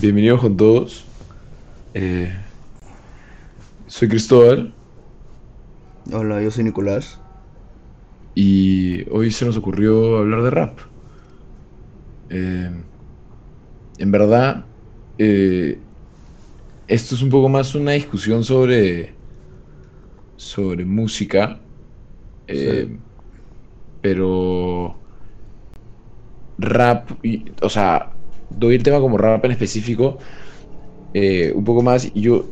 Bienvenidos con todos. Eh, soy Cristóbal Hola, yo soy Nicolás. y hoy se nos ocurrió hablar de rap. Eh, en verdad, eh, esto es un poco más una discusión sobre, sobre música, Sí. pero rap, y- o sea, doy el tema como rap en específico, eh, un poco más, y yo,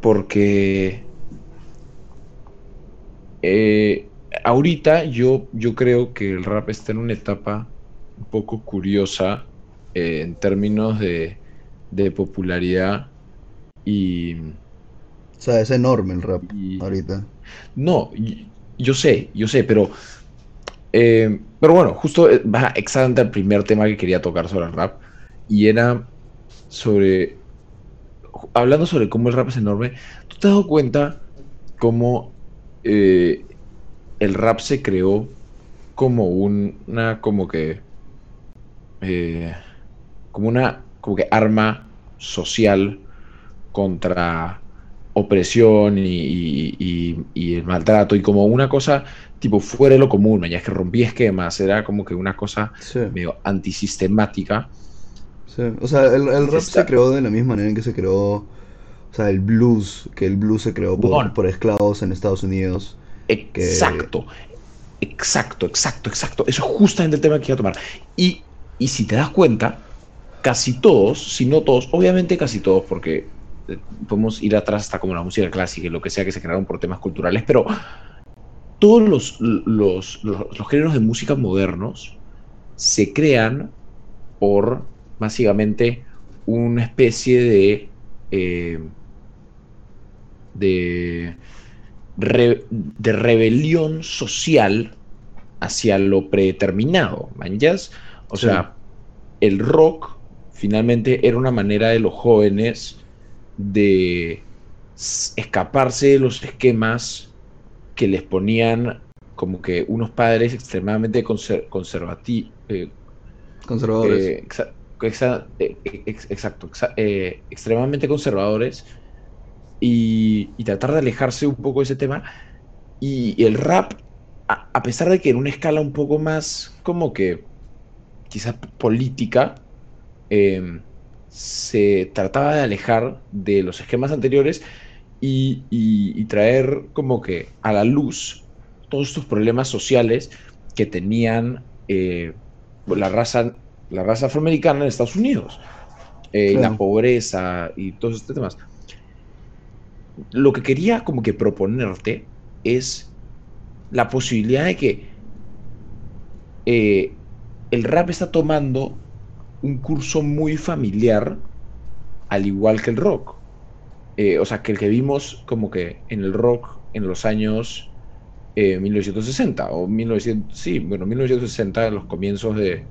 porque eh, ahorita yo, yo creo que el rap está en una etapa un poco curiosa eh, en términos de, de popularidad y, O sea, es enorme el rap y- ahorita. no, yo sé, yo sé, pero eh, pero bueno, justo va exactamente al primer tema que quería tocar sobre el rap y era sobre hablando sobre cómo el rap es enorme, ¿tú te has dado cuenta cómo eh, el rap se creó como un- una como que eh, como una como que arma social contra opresión y, y- y- y el maltrato y como una cosa tipo fuera de lo común, ya es que rompía esquemas, era como que una cosa Sí, medio antisistemática. Sí. O sea, el, el rap Está- se creó de la misma manera en que se creó, o sea, el blues, que el blues se creó por, Bueno. por esclavos en Estados Unidos. Exacto, exacto, exacto, exacto. Eso es justamente el tema que iba a tomar. Y, y si te das cuenta, casi todos, si no todos, obviamente casi todos, porque eh, podemos ir atrás hasta como la música clásica y lo que sea que se crearon por temas culturales, pero todos los, los, los, los géneros de música modernos se crean por básicamente una especie de eh, de, re- de rebelión social hacia lo predeterminado, ¿manjas? O Sí. sea, el rock finalmente era una manera de los jóvenes de escaparse de los esquemas que les ponían como que unos padres extremadamente conservativos, Conservadores. eh, exa- eh, ex- exacto, exa- eh, extremadamente conservadores y, tratar de alejarse un poco de ese tema. Y, el rap, a, pesar de que en una escala un poco más como que quizás política, eh, se trataba de alejar de los esquemas anteriores y traer como que a la luz todos estos problemas sociales que tenían eh, la raza, la raza afroamericana en Estados Unidos. Eh, y la pobreza y todos estos temas. Lo que quería como que proponerte es la posibilidad de que eh, el rap está tomando un curso muy familiar, al igual que el rock. Eh, o sea, que el que vimos como que en el rock en los años eh, 1960 o 1900, sí, bueno, 1960, en los comienzos de,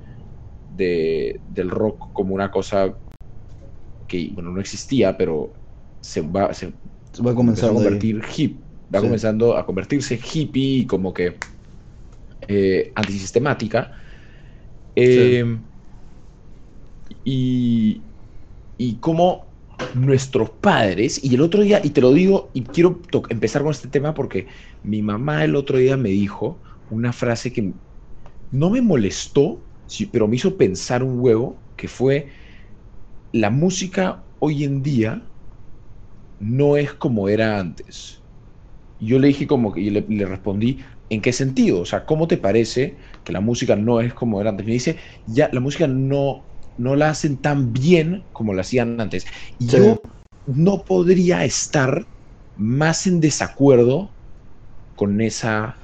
de- del rock como una cosa que, bueno, no existía, pero se va, se Va a ahí. convertir hip, va Sí. comenzando a convertirse hippie y como que eh, antisistemática. Eh, y, y como nuestros padres, y el otro día, y te lo digo, y quiero empezar con este tema porque mi mamá el otro día me dijo una frase que no me molestó, sí, pero me hizo pensar un huevo, que fue, la música hoy en día no es como era antes. Yo le dije como que, y le, le respondí, ¿en qué sentido? O sea, ¿cómo te parece que la música no es como era antes? Me dice, ya, la música no, no la hacen tan bien como la hacían antes. Y Sí. yo no podría estar más en desacuerdo con esa...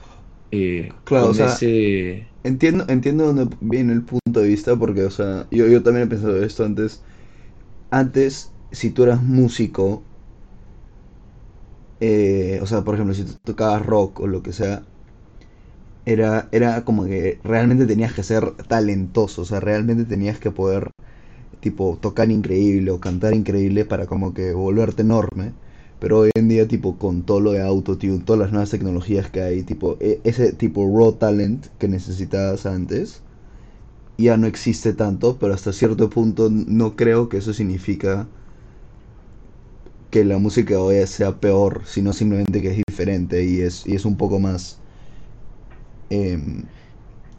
eh, Claro, con o sea, ese... Entiendo, entiendo dónde viene el punto de vista, porque, o sea, yo, yo también he pensado esto antes. Antes, si tú eras músico, eh, o sea, por ejemplo, si tú tocabas rock o lo que sea, era, era como que realmente tenías que ser talentoso, o sea, realmente tenías que poder, tipo, tocar increíble o cantar increíble para como que volverte enorme. Pero hoy en día, tipo, con todo lo de autotune, todas las nuevas tecnologías que hay, tipo, e- ese tipo raw talent que necesitabas antes, ya no existe tanto, pero hasta cierto punto no creo que eso significa que la música hoy sea peor, sino simplemente que es diferente y es, y es un poco más em,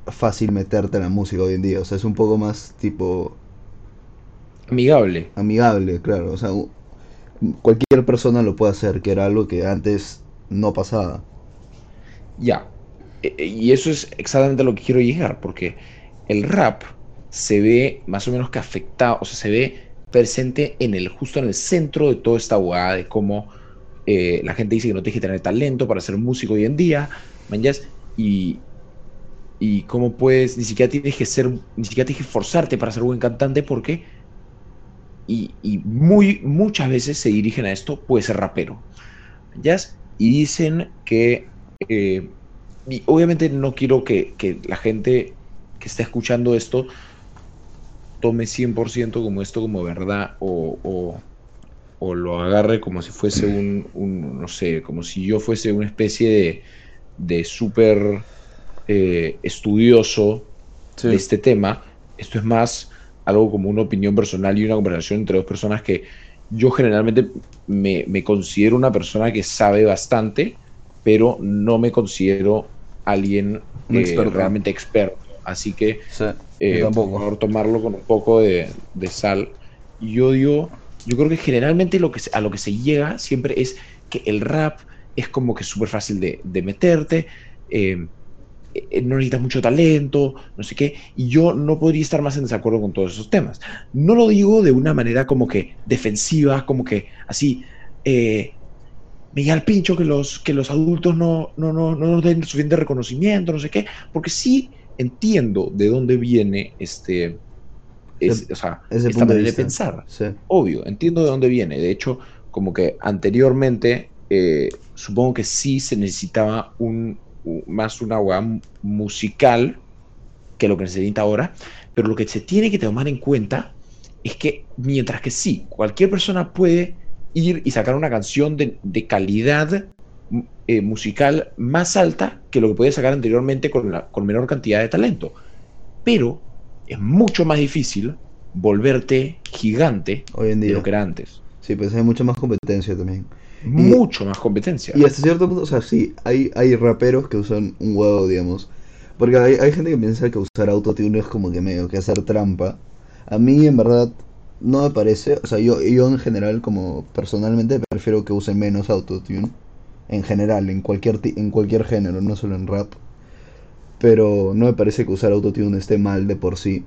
fácil meterte en la música hoy en día. O sea, es un poco más tipo... Amigable. Amigable, claro. O sea, cualquier persona lo puede hacer, que era algo que antes no pasaba. Ya. E, e, y eso es exactamente a lo que quiero llegar, porque el rap se ve más o menos que afectado, o sea, se ve presente en el, justo en el centro de toda esta abogada de cómo eh, la gente dice que no tienes que tener talento para ser músico hoy en día, y, y cómo puedes, ni siquiera tienes que ser, ni siquiera tienes que forzarte para ser buen cantante porque, y, y muy, muchas veces se dirigen a esto, puede ser rapero, ¿ya? Y dicen que, eh, y obviamente no quiero que, que la gente que está escuchando esto tome 100% como esto como verdad o, o, o, lo agarre como si fuese un, un, no sé, como si yo fuese una especie de, de súper eh, estudioso de este tema. Esto es más algo como una opinión personal y una conversación entre dos personas que yo generalmente me, me considero una persona que sabe bastante, pero no me considero alguien eh, realmente experto. Así que eh, por favor tomarlo con un poco de, de, sal. Yo digo, yo creo que generalmente lo que a lo que se llega siempre es que el rap es como que súper fácil de, de meterte. Eh, no necesitas mucho talento, no sé qué, y yo no podría estar más en desacuerdo con todos esos temas. No lo digo de una manera como que defensiva, como que así, eh, me llega al pincho que los, que los adultos no, no, no, no nos den suficiente reconocimiento, no sé qué, porque sí entiendo de dónde viene este, o sea, esta manera de, pensar. Obvio, entiendo de dónde viene. De hecho, como que anteriormente, eh, supongo que sí se necesitaba un, más una weá musical que lo que se necesita ahora, pero lo que se tiene que tomar en cuenta es que mientras que sí, cualquier persona puede ir y sacar una canción de, calidad eh, musical más alta que lo que podía sacar anteriormente con, la, con menor cantidad de talento. Pero es mucho más difícil volverte gigante Hoy en día. de lo que era antes. Sí, pues hay mucha más competencia también mucho más competencia. Y hasta cierto punto, o sea, sí, hay, hay raperos que usan un huevo, digamos. Porque hay, hay gente que piensa que usar autotune es como que medio que hacer trampa. A mí, en verdad, no me parece. O sea, yo, yo en general, como personalmente, prefiero que usen menos autotune. En general, en cualquier, en cualquier género, no solo en rap. Pero no me parece que usar autotune esté mal de por sí.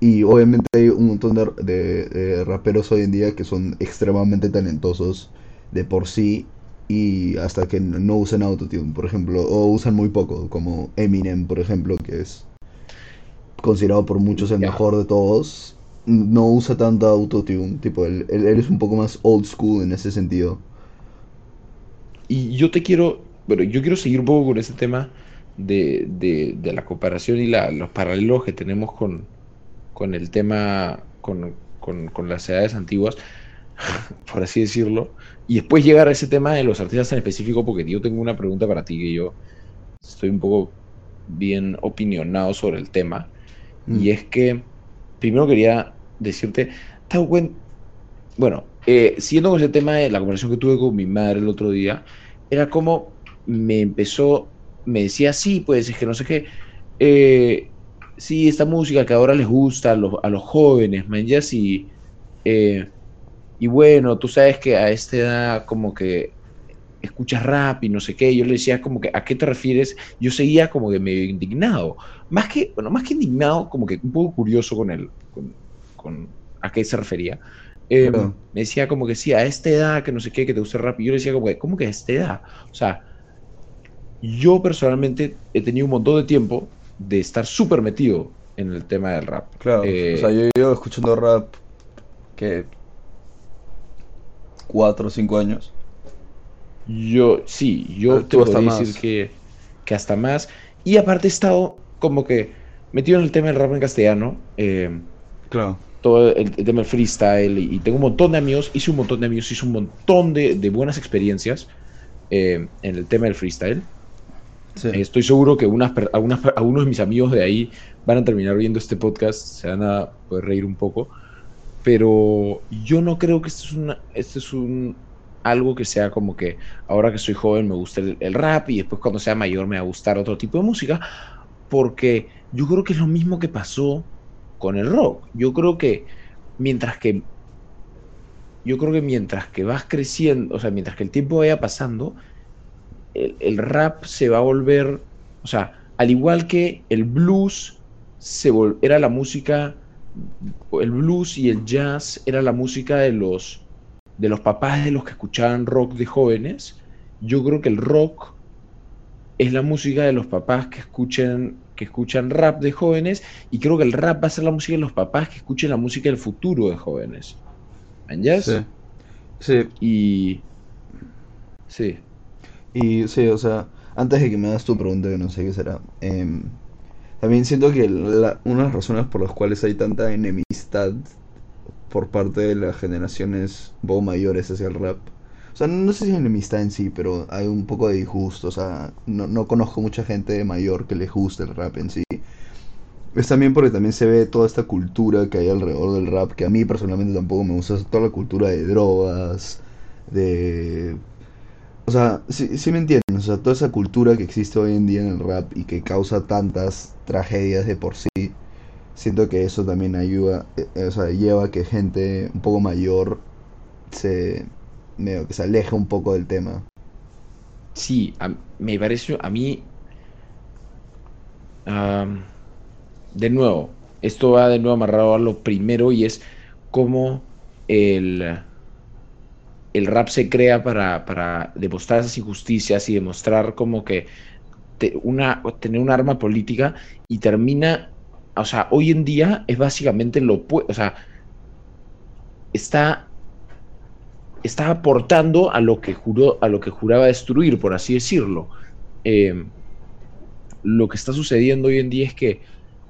Y obviamente hay un montón de, de raperos hoy en día que son extremadamente talentosos de por sí y hasta que no usen autotune, por ejemplo, o usan muy poco, como Eminem, por ejemplo, que es considerado por muchos el mejor de todos, no usa tanto autotune, tipo, él, él, es un poco más old school en ese sentido. Y yo te quiero, pero yo quiero seguir un poco con ese tema de, de, de la comparación y la, los paralelos que tenemos con, con el tema, con, con, con las edades antiguas por así decirlo, y después llegar a ese tema de los artistas en específico, porque yo tengo una pregunta para ti que yo estoy un poco bien opinionado sobre el tema, y mm. es que primero quería decirte, ¿te Bueno, eh, siguiendo con ese tema de la conversación que tuve con mi madre el otro día, era como me empezó, me decía, sí, pues es que no sé qué, eh, sí, esta música que ahora les gusta a los, a los jóvenes, man, ya sí, eh, y bueno, tú sabes que a esta edad como que escuchas rap y no sé qué, yo le decía como que, ¿a qué te refieres? Yo seguía como que medio indignado, más que, bueno, más que indignado, como que un poco curioso con él, con, a qué se refería. Eh, me decía como que sí, a esta edad, que no sé qué, que te gusta rap, y yo le decía como que, ¿cómo que a esta edad? O sea, yo personalmente he tenido un montón de tiempo de estar súper metido en el tema del rap. Claro, o eh, sea, yo llevo escuchando rap que cuatro o cinco años. Yo, sí, yo ah, te puedo decir que, que, hasta más. Y aparte he estado como que metido en el tema del rap en castellano. Eh, claro. Todo el, tema del freestyle. Y, tengo un montón de amigos, hice un montón de amigos, hice un montón de, de buenas experiencias eh, en el tema del freestyle. Sí. Eh, Estoy seguro que unas, algunas, per- algunos de mis amigos de ahí van a terminar viendo este podcast, se van a poder reír un poco, pero yo no creo que esto es, una, esto es un, algo que sea como que ahora que soy joven me gusta el, el rap y después cuando sea mayor me va a gustar otro tipo de música, porque yo creo que es lo mismo que pasó con el rock. Yo creo que mientras que yo creo que mientras que vas creciendo, o sea, mientras que el tiempo vaya pasando, el, el rap se va a volver, o sea, al igual que el blues se vol- era la música, el blues y el jazz era la música de los, de los papás de los que escuchaban rock de jóvenes, yo creo que el rock es la música de los papás que escuchen que escuchan rap de jóvenes y creo que el rap va a ser la música de los papás que escuchen la música del futuro de jóvenes. ¿Entiendes? Sí. Sí, Y sí, Y sí, o sea, antes de que me hagas tu pregunta, que no sé qué será, em, también siento que la- una de las razones por las cuales hay tanta enemistad por parte de las generaciones un mayores hacia el rap, o sea, no sé si es enemistad en sí, pero hay un poco de disgusto, o sea, no, no conozco mucha gente mayor que le guste el rap en sí. Es también porque también se ve toda esta cultura que hay alrededor del rap, que a mí personalmente tampoco me gusta, toda la cultura de drogas, de o sea, sí, sí me entienden, o sea, toda esa cultura que existe hoy en día en el rap y que causa tantas tragedias de por sí, siento que eso también ayuda, eh, o sea, lleva a que gente un poco mayor se, medio que se aleje un poco del tema. sí, me parece a mí, de nuevo, esto va de nuevo amarrado a lo primero y es cómo el, el rap se crea para, para demostrar esas injusticias y demostrar como que una, tener un arma política y termina, o sea, hoy en día es básicamente lo opuesto, o sea, está, está aportando a lo que juró, a lo que juraba destruir, por así decirlo. Eh, lo que está sucediendo hoy en día es que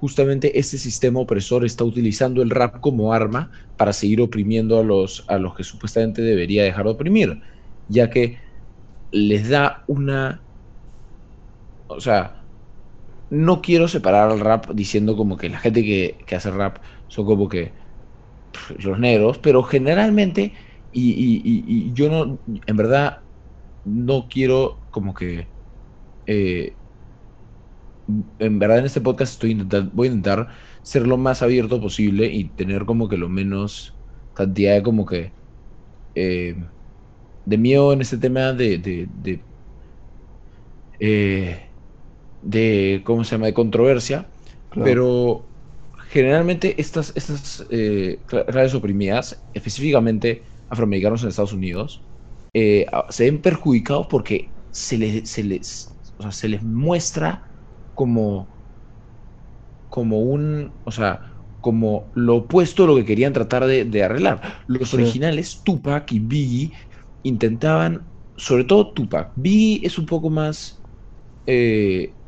justamente este sistema opresor está utilizando el rap como arma para seguir oprimiendo a los, a los que supuestamente debería dejar de oprimir, ya que les da una... O sea, no quiero separar al rap diciendo como que la gente que, que hace rap son como que los negros, pero generalmente, y yo no, en verdad, no quiero como que... eh, en verdad en este podcast estoy intentando, voy a intentar ser lo más abierto posible y tener como que lo menos cantidad de como que eh, de miedo en este tema de de, de, eh, de cómo se llama de controversia Claro. pero generalmente estas estas eh, cla- clases oprimidas específicamente afroamericanos en Estados Unidos se ven perjudicados porque se les, se les, o sea, se les muestra como, como un, o sea, como lo opuesto a lo que querían tratar de, de arreglar. Los Sí. originales, Tupac y Biggie, intentaban, sobre todo Tupac, Biggie es un poco más eh,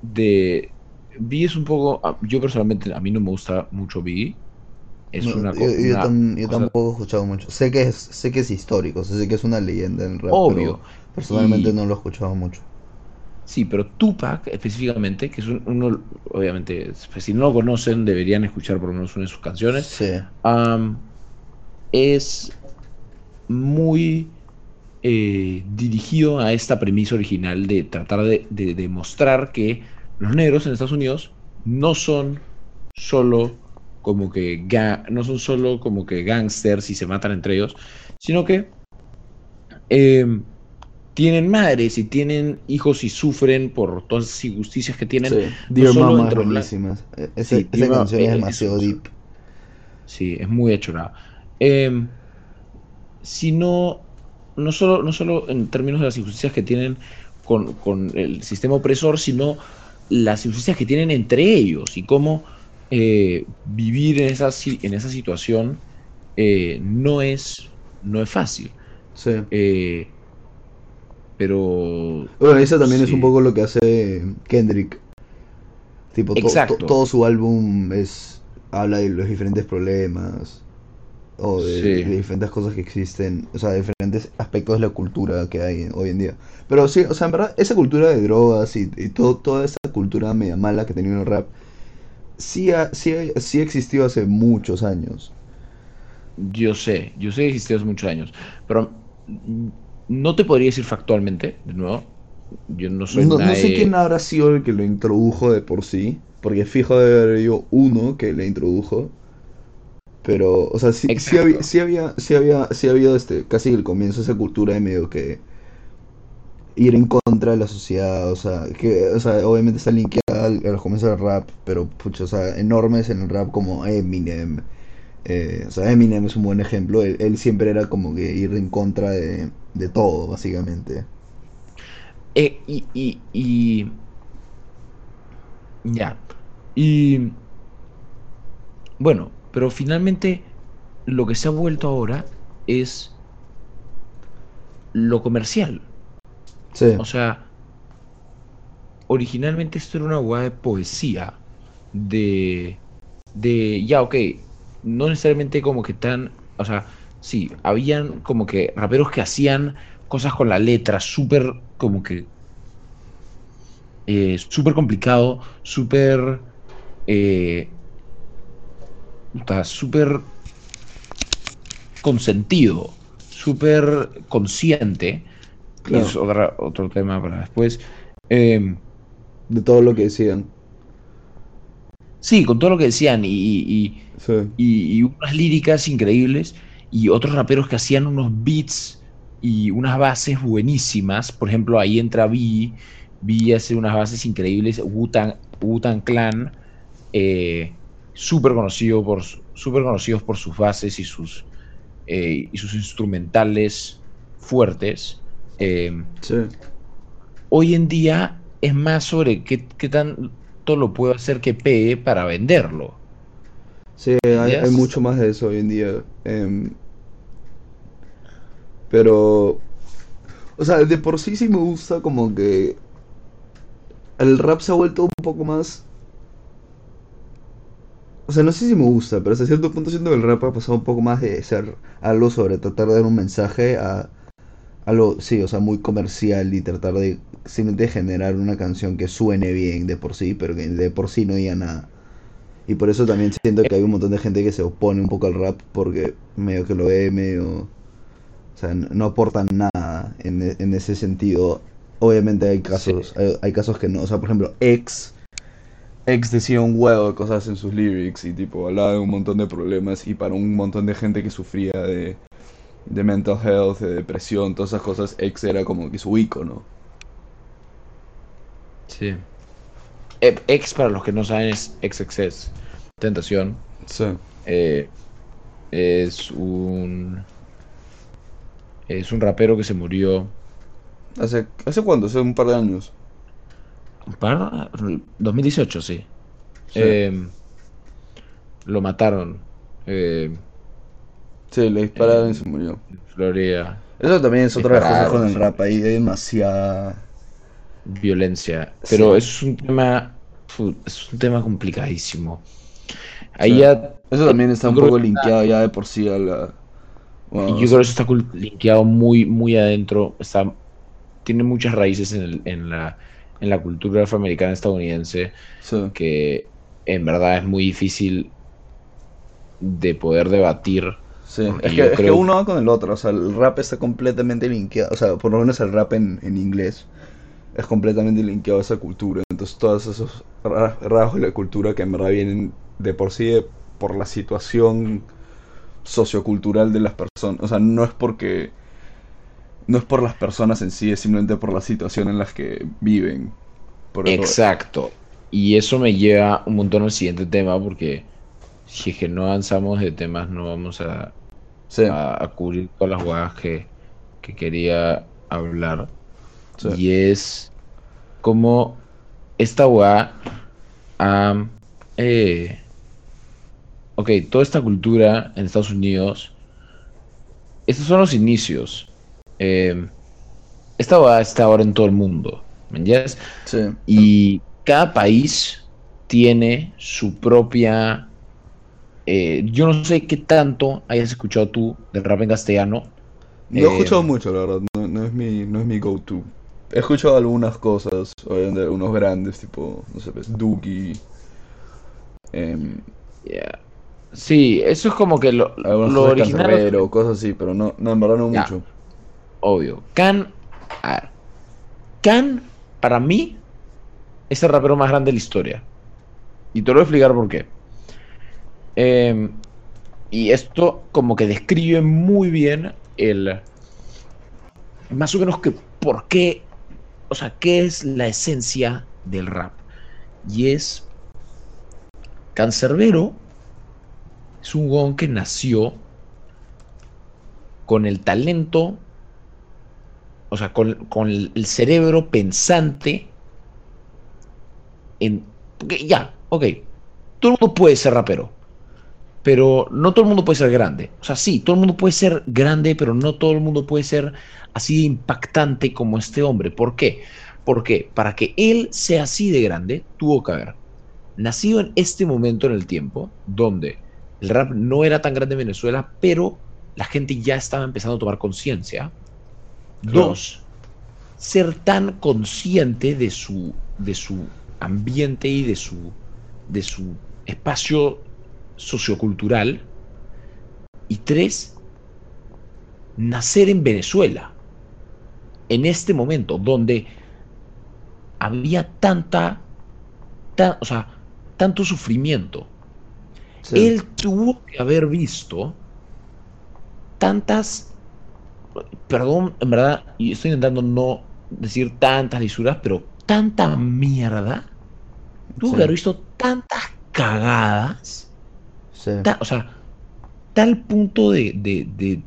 de... Biggie es un poco, ah, yo personalmente, a mí no me gusta mucho Biggie. Es No, una, yo, yo una tam- yo cosa tampoco he escuchado mucho. Sé que es, sé que es histórico, sé que es una leyenda en el rap, obvio. pero personalmente Y- no lo he escuchado mucho. Sí, pero Tupac específicamente, que es un- uno, obviamente, pues, si no lo conocen, deberían escuchar por lo menos una de sus canciones. Sí, es muy eh, dirigido a esta premisa original de tratar de, de demostrar que los negros en Estados Unidos no son solo como que ga- no son solo como que gangsters y se matan entre ellos, sino que em, tienen madres y tienen hijos y sufren por todas las injusticias que tienen. sí. Dear solo Mama es buenísima. E- ese- Sí, esa Dear canción eh, es eh, demasiado deep. Sí, es muy achorada. Eh, sino, no solo, no solo en términos de las injusticias que tienen con, con el sistema opresor, sino las injusticias que tienen entre ellos y cómo eh, vivir en esa, en esa situación eh, no, es, no es fácil. Sí. Pero Bueno, eso también es un poco lo que hace Kendrick. Tipo, to- to- Exacto. todo su álbum es habla de los diferentes problemas. o de, Sí. de diferentes cosas que existen, o sea, de diferentes aspectos de la cultura que hay hoy en día. Pero sí, o sea, en verdad, esa cultura de drogas y, y todo, toda esa cultura media mala que tenía el rap, sí, ha, sí, ha- sí existió hace muchos años. Yo sé, yo sé que existió hace muchos años, pero no te podría decir factualmente, de nuevo. Yo no soy No, no sé nadie- quién habrá sido el que lo introdujo de por sí, porque fijo de haber habido uno que le introdujo. Pero, o sea, sí, sí había, sí había, sí había, sí había este, casi el comienzo esa cultura de medio que ir en contra de la sociedad, o sea, que, o sea, obviamente está linkeada al, a los comienzos del rap, pero, pucha, o sea, enormes en el rap como Eminem, eh, o sea, Eminem es un buen ejemplo, él, él siempre era como que ir en contra de, de todo, básicamente. Eh, y, y, y- Ya. Y. Bueno, pero finalmente lo que se ha vuelto ahora es lo comercial. Sí, O sea, originalmente esto era una hueá de poesía. De. De. Ya, ok. No necesariamente como que tan. O sea, sí, habían como que raperos que hacían cosas con la letra, súper como que. eh, súper complicado, súper. eh, súper consentido, súper consciente. Y Claro. es otra- otro tema para después. Em, de todo lo que decían. Sí, con todo lo que decían y, y- Sí. y- y unas líricas increíbles y otros raperos que hacían unos beats y unas bases buenísimas. Por ejemplo, ahí entra Vi, Vi hace unas bases increíbles. Wu-Tang Clan, eh, súper conocido por, su- súper conocidos por sus bases y sus, eh, y sus instrumentales fuertes. Eh, Sí. hoy en día es más sobre qué, qué tanto lo puedo hacer que pegue para venderlo. Sí, hay, mucho más de eso hoy en día. em, pero, o sea, de por sí sí me gusta como que el rap se ha vuelto un poco más... O sea, no sé si me gusta, pero hasta cierto punto siento que el rap ha pasado un poco más de ser algo sobre tratar de dar un mensaje a algo, sí, o sea, muy comercial y tratar de simplemente generar una canción que suene bien de por sí, pero que de por sí no diga nada. Y por eso también siento que hay un montón de gente que se opone un poco al rap porque medio que lo ve medio... O sea, no aportan nada en, e- en ese sentido. Obviamente hay casos, hay, hay casos que no. O sea, por ejemplo, X. X decía un huevo de cosas en sus lyrics y tipo hablaba de un montón de problemas y para un montón de gente que sufría de, de mental health, de depresión, todas esas cosas, X era como que su ícono. Sí. E- X, para los que no saben, es XXS. Tentación. Sí. Eh, es un. Es un rapero que se murió. ¿Hace, ¿Hace cuánto? Hace un par de años. ¿Para? 2018, sí. Sí. Eh, lo mataron. eh, Sí, le dispararon Eh, y se murió. Florida. Eso también es otra de las cosas con el rap, ahí hay demasiada... Violencia. Pero Sí. es un tema. Es un tema complicadísimo. Ahí ya. Eso también está un poco linkeado ya de por sí a la... bueno, Y o yo creo sea, que eso está cul- linkeado muy, muy adentro. Está, tiene muchas raíces en, el- en la, en la cultura afroamericana estadounidense sí. que en verdad es muy difícil de poder debatir. Sí, es que, uno va con el otro, o sea, el rap está completamente linkeado, o sea, por lo menos el rap en, en inglés es completamente linkeado a esa cultura, entonces todos esos ra- rasgos de la cultura que en verdad vienen de por sí de- por la situación sociocultural de las personas, o sea, no es porque no es por las personas en sí, es simplemente por la situación en las que viven. Por Exacto. Y eso me lleva un montón al siguiente tema porque si es que no avanzamos de temas no vamos a, Sí, a, a cubrir todas las huevas que, que quería hablar. sí, Y es como esta hueá ha, eh, ok, toda esta cultura en Estados Unidos, estos son los inicios. Eh, esta hueá está ahora en todo el mundo, ¿me entiendes? sí, Y cada país tiene su propia eh, yo no sé qué tanto hayas escuchado tú del rap en castellano. No he Eh, escuchado mucho, la verdad. No, no es mi, no es mi go-to. He escuchado algunas cosas, obviamente unos grandes, tipo, no sé, pues, Duki. em, yeah. Sí, eso es como que lo, original. Cosas así, pero no, no, en verdad no Ya. mucho. Obvio. Can. A ver. Can, para mí, es el rapero más grande de la historia. Y te lo voy a explicar por qué. Eh, y esto como que describe muy bien el... Más o menos que por qué... O sea, qué es la esencia del rap. Y es... Cancerbero es un gon que nació con el talento o sea, con, con el, cerebro pensante en... ya, ok, todo el mundo puede ser rapero, pero no todo el mundo puede ser grande. O sea, sí, todo el mundo puede ser grande, pero no todo el mundo puede ser así de impactante como este hombre. ¿Por qué? Porque para que él sea así de grande, tuvo que haber nacido en este momento en el tiempo, donde el rap no era tan grande en Venezuela, pero la gente ya estaba empezando a tomar conciencia. Claro. Dos, ser tan consciente de su, de su ambiente y de su, de su espacio sociocultural. Y tres, nacer en Venezuela, en este momento, donde había tanta, ta- o sea, tanto sufrimiento. Sí. Él tuvo que haber visto tantas, perdón, en verdad, y estoy intentando no decir tantas lisuras, pero tanta mierda. Tuvo Sí. que haber visto tantas cagadas, Sí. ta- o sea, tal punto de, de, de,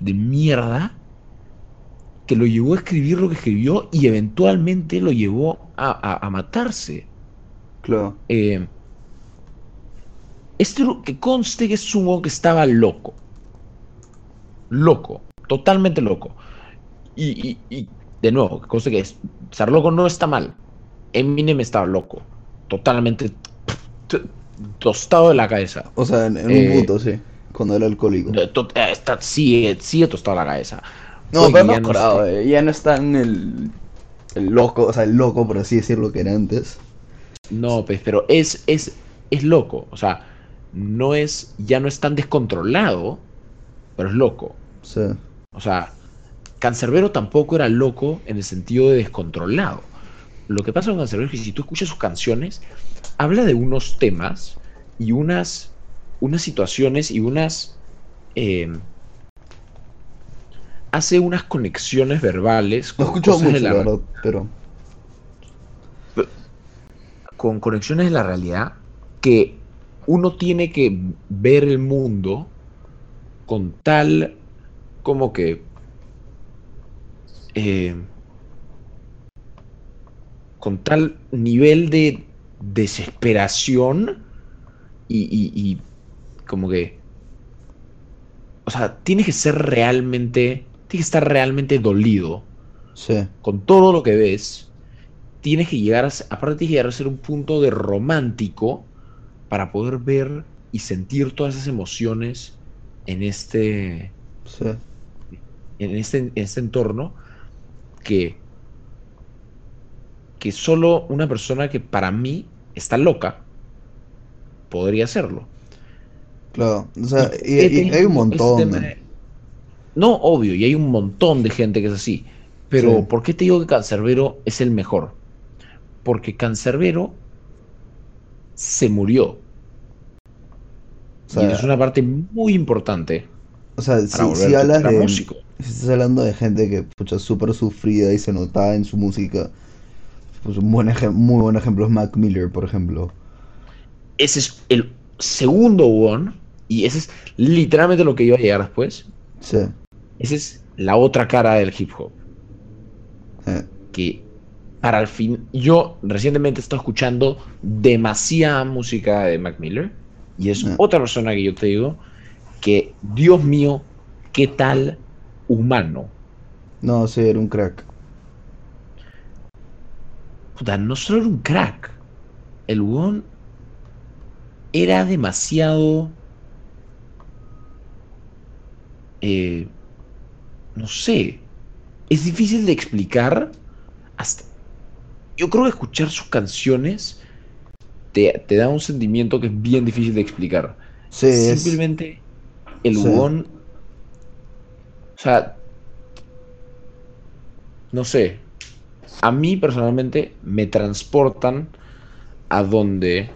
de mierda que lo llevó a escribir lo que escribió y eventualmente lo llevó a, a- a matarse. Claro. Eh, este que conste que es un huevón que estaba loco. Loco, totalmente loco. Y, y- y, de nuevo, que conste que es, estar loco no está mal. Eminem estaba loco. Totalmente tostado de la cabeza. O sea, en, en Eh, un punto, sí. Cuando era alcohólico. Eh, Está, sigue, sigue tostado la cabeza. No, Oye, pero ya está- eh, ya no está en el, el loco, o sea, el loco, por así decirlo, que era antes. No, pues, pero es, es, es loco. O sea, no es, ya no es tan descontrolado, pero es loco. Sí. O sea, Cancerbero tampoco era loco en el sentido de descontrolado. Lo que pasa con Cancerbero es que si tú escuchas sus canciones, habla de unos temas y unas, unas situaciones y unas... eh, hace unas conexiones verbales No con escucho cosas mucho, de la la, verdad, pero. con conexiones de la realidad que uno tiene que ver el mundo con tal como que eh, con tal nivel de desesperación y, y- y como que o sea tienes que ser realmente tienes que estar realmente dolido Sí. con todo lo que ves, tienes que llegar a, aparte tienes que llegar a ser un punto de romántico para poder ver y sentir todas esas emociones en este, Sí. en este, en este entorno que, que solo una persona que para mí está loca podría hacerlo. Claro. O sea, y, tenido hay un montón. de- No, obvio, y hay un montón de gente que es así. Pero, Sí. ¿por qué te digo que Cancerbero es el mejor? Porque Cancerbero se murió. O sea, y es una parte muy importante o sea si, si hablas de. músico. Si estás hablando de gente que, pucha, súper sufrida y se notaba en su música. Pues un buen muy buen ejemplo es Mac Miller, por ejemplo. Ese es el segundo one. Y ese es literalmente lo que iba a llegar después. Sí. Esa es la otra cara del hip hop. Eh, que para el fin, yo recientemente he estado escuchando demasiada música de Mac Miller y es Ah. otra persona que yo te digo que, Dios mío, qué tal humano. No, sí, era un crack. Puta, no solo era un crack, el weón era demasiado... eh, no sé, es difícil de explicar. Hasta, yo creo que escuchar sus canciones te, te da un sentimiento que es bien difícil de explicar. Sí, es- Simplemente el Sí. o sea, no sé, a mí personalmente me transportan a donde,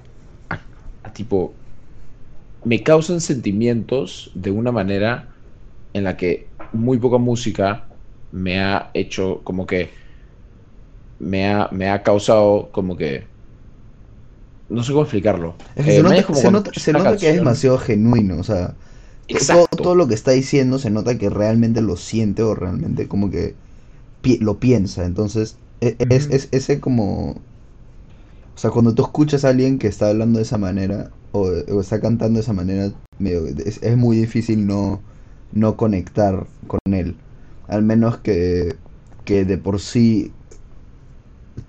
a, a tipo, me causan sentimientos de una manera en la que muy poca música me ha hecho como que me ha, me ha causado como que no sé cómo explicarlo. Es que Eh, se me nota, es como se cuando nota- escuchas se una nota que es demasiado genuino, o sea, to- todo, todo lo que está diciendo se nota que realmente lo siente o realmente como que pi- lo piensa, entonces e- es, Ujú. es ese como, o sea, cuando tú escuchas a alguien que está hablando de esa manera o, o está cantando de esa manera, medio- es, es muy difícil no, no conectar con él, al menos que, que de por sí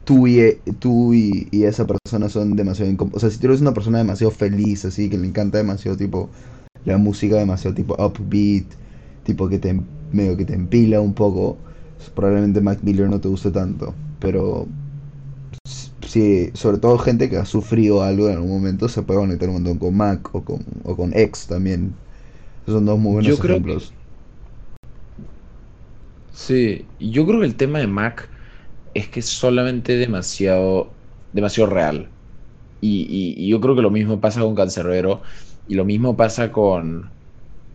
tú y, tú y, y esa persona son demasiado O sea, si tú eres una persona demasiado feliz, así, que le encanta demasiado tipo la música demasiado tipo upbeat, tipo que te medio que te empila un poco, probablemente Mac Miller no te guste tanto, pero s- sí, sobre todo gente que ha sufrido algo en algún momento se puede conectar un montón con Mac o con, o con X también. Esos son dos muy buenos Yo creo que- ejemplos. Sí, y yo creo que el tema de Mac es que es solamente demasiado, demasiado real. Y, y- y yo creo que lo mismo pasa con Cancerbero y lo mismo pasa con,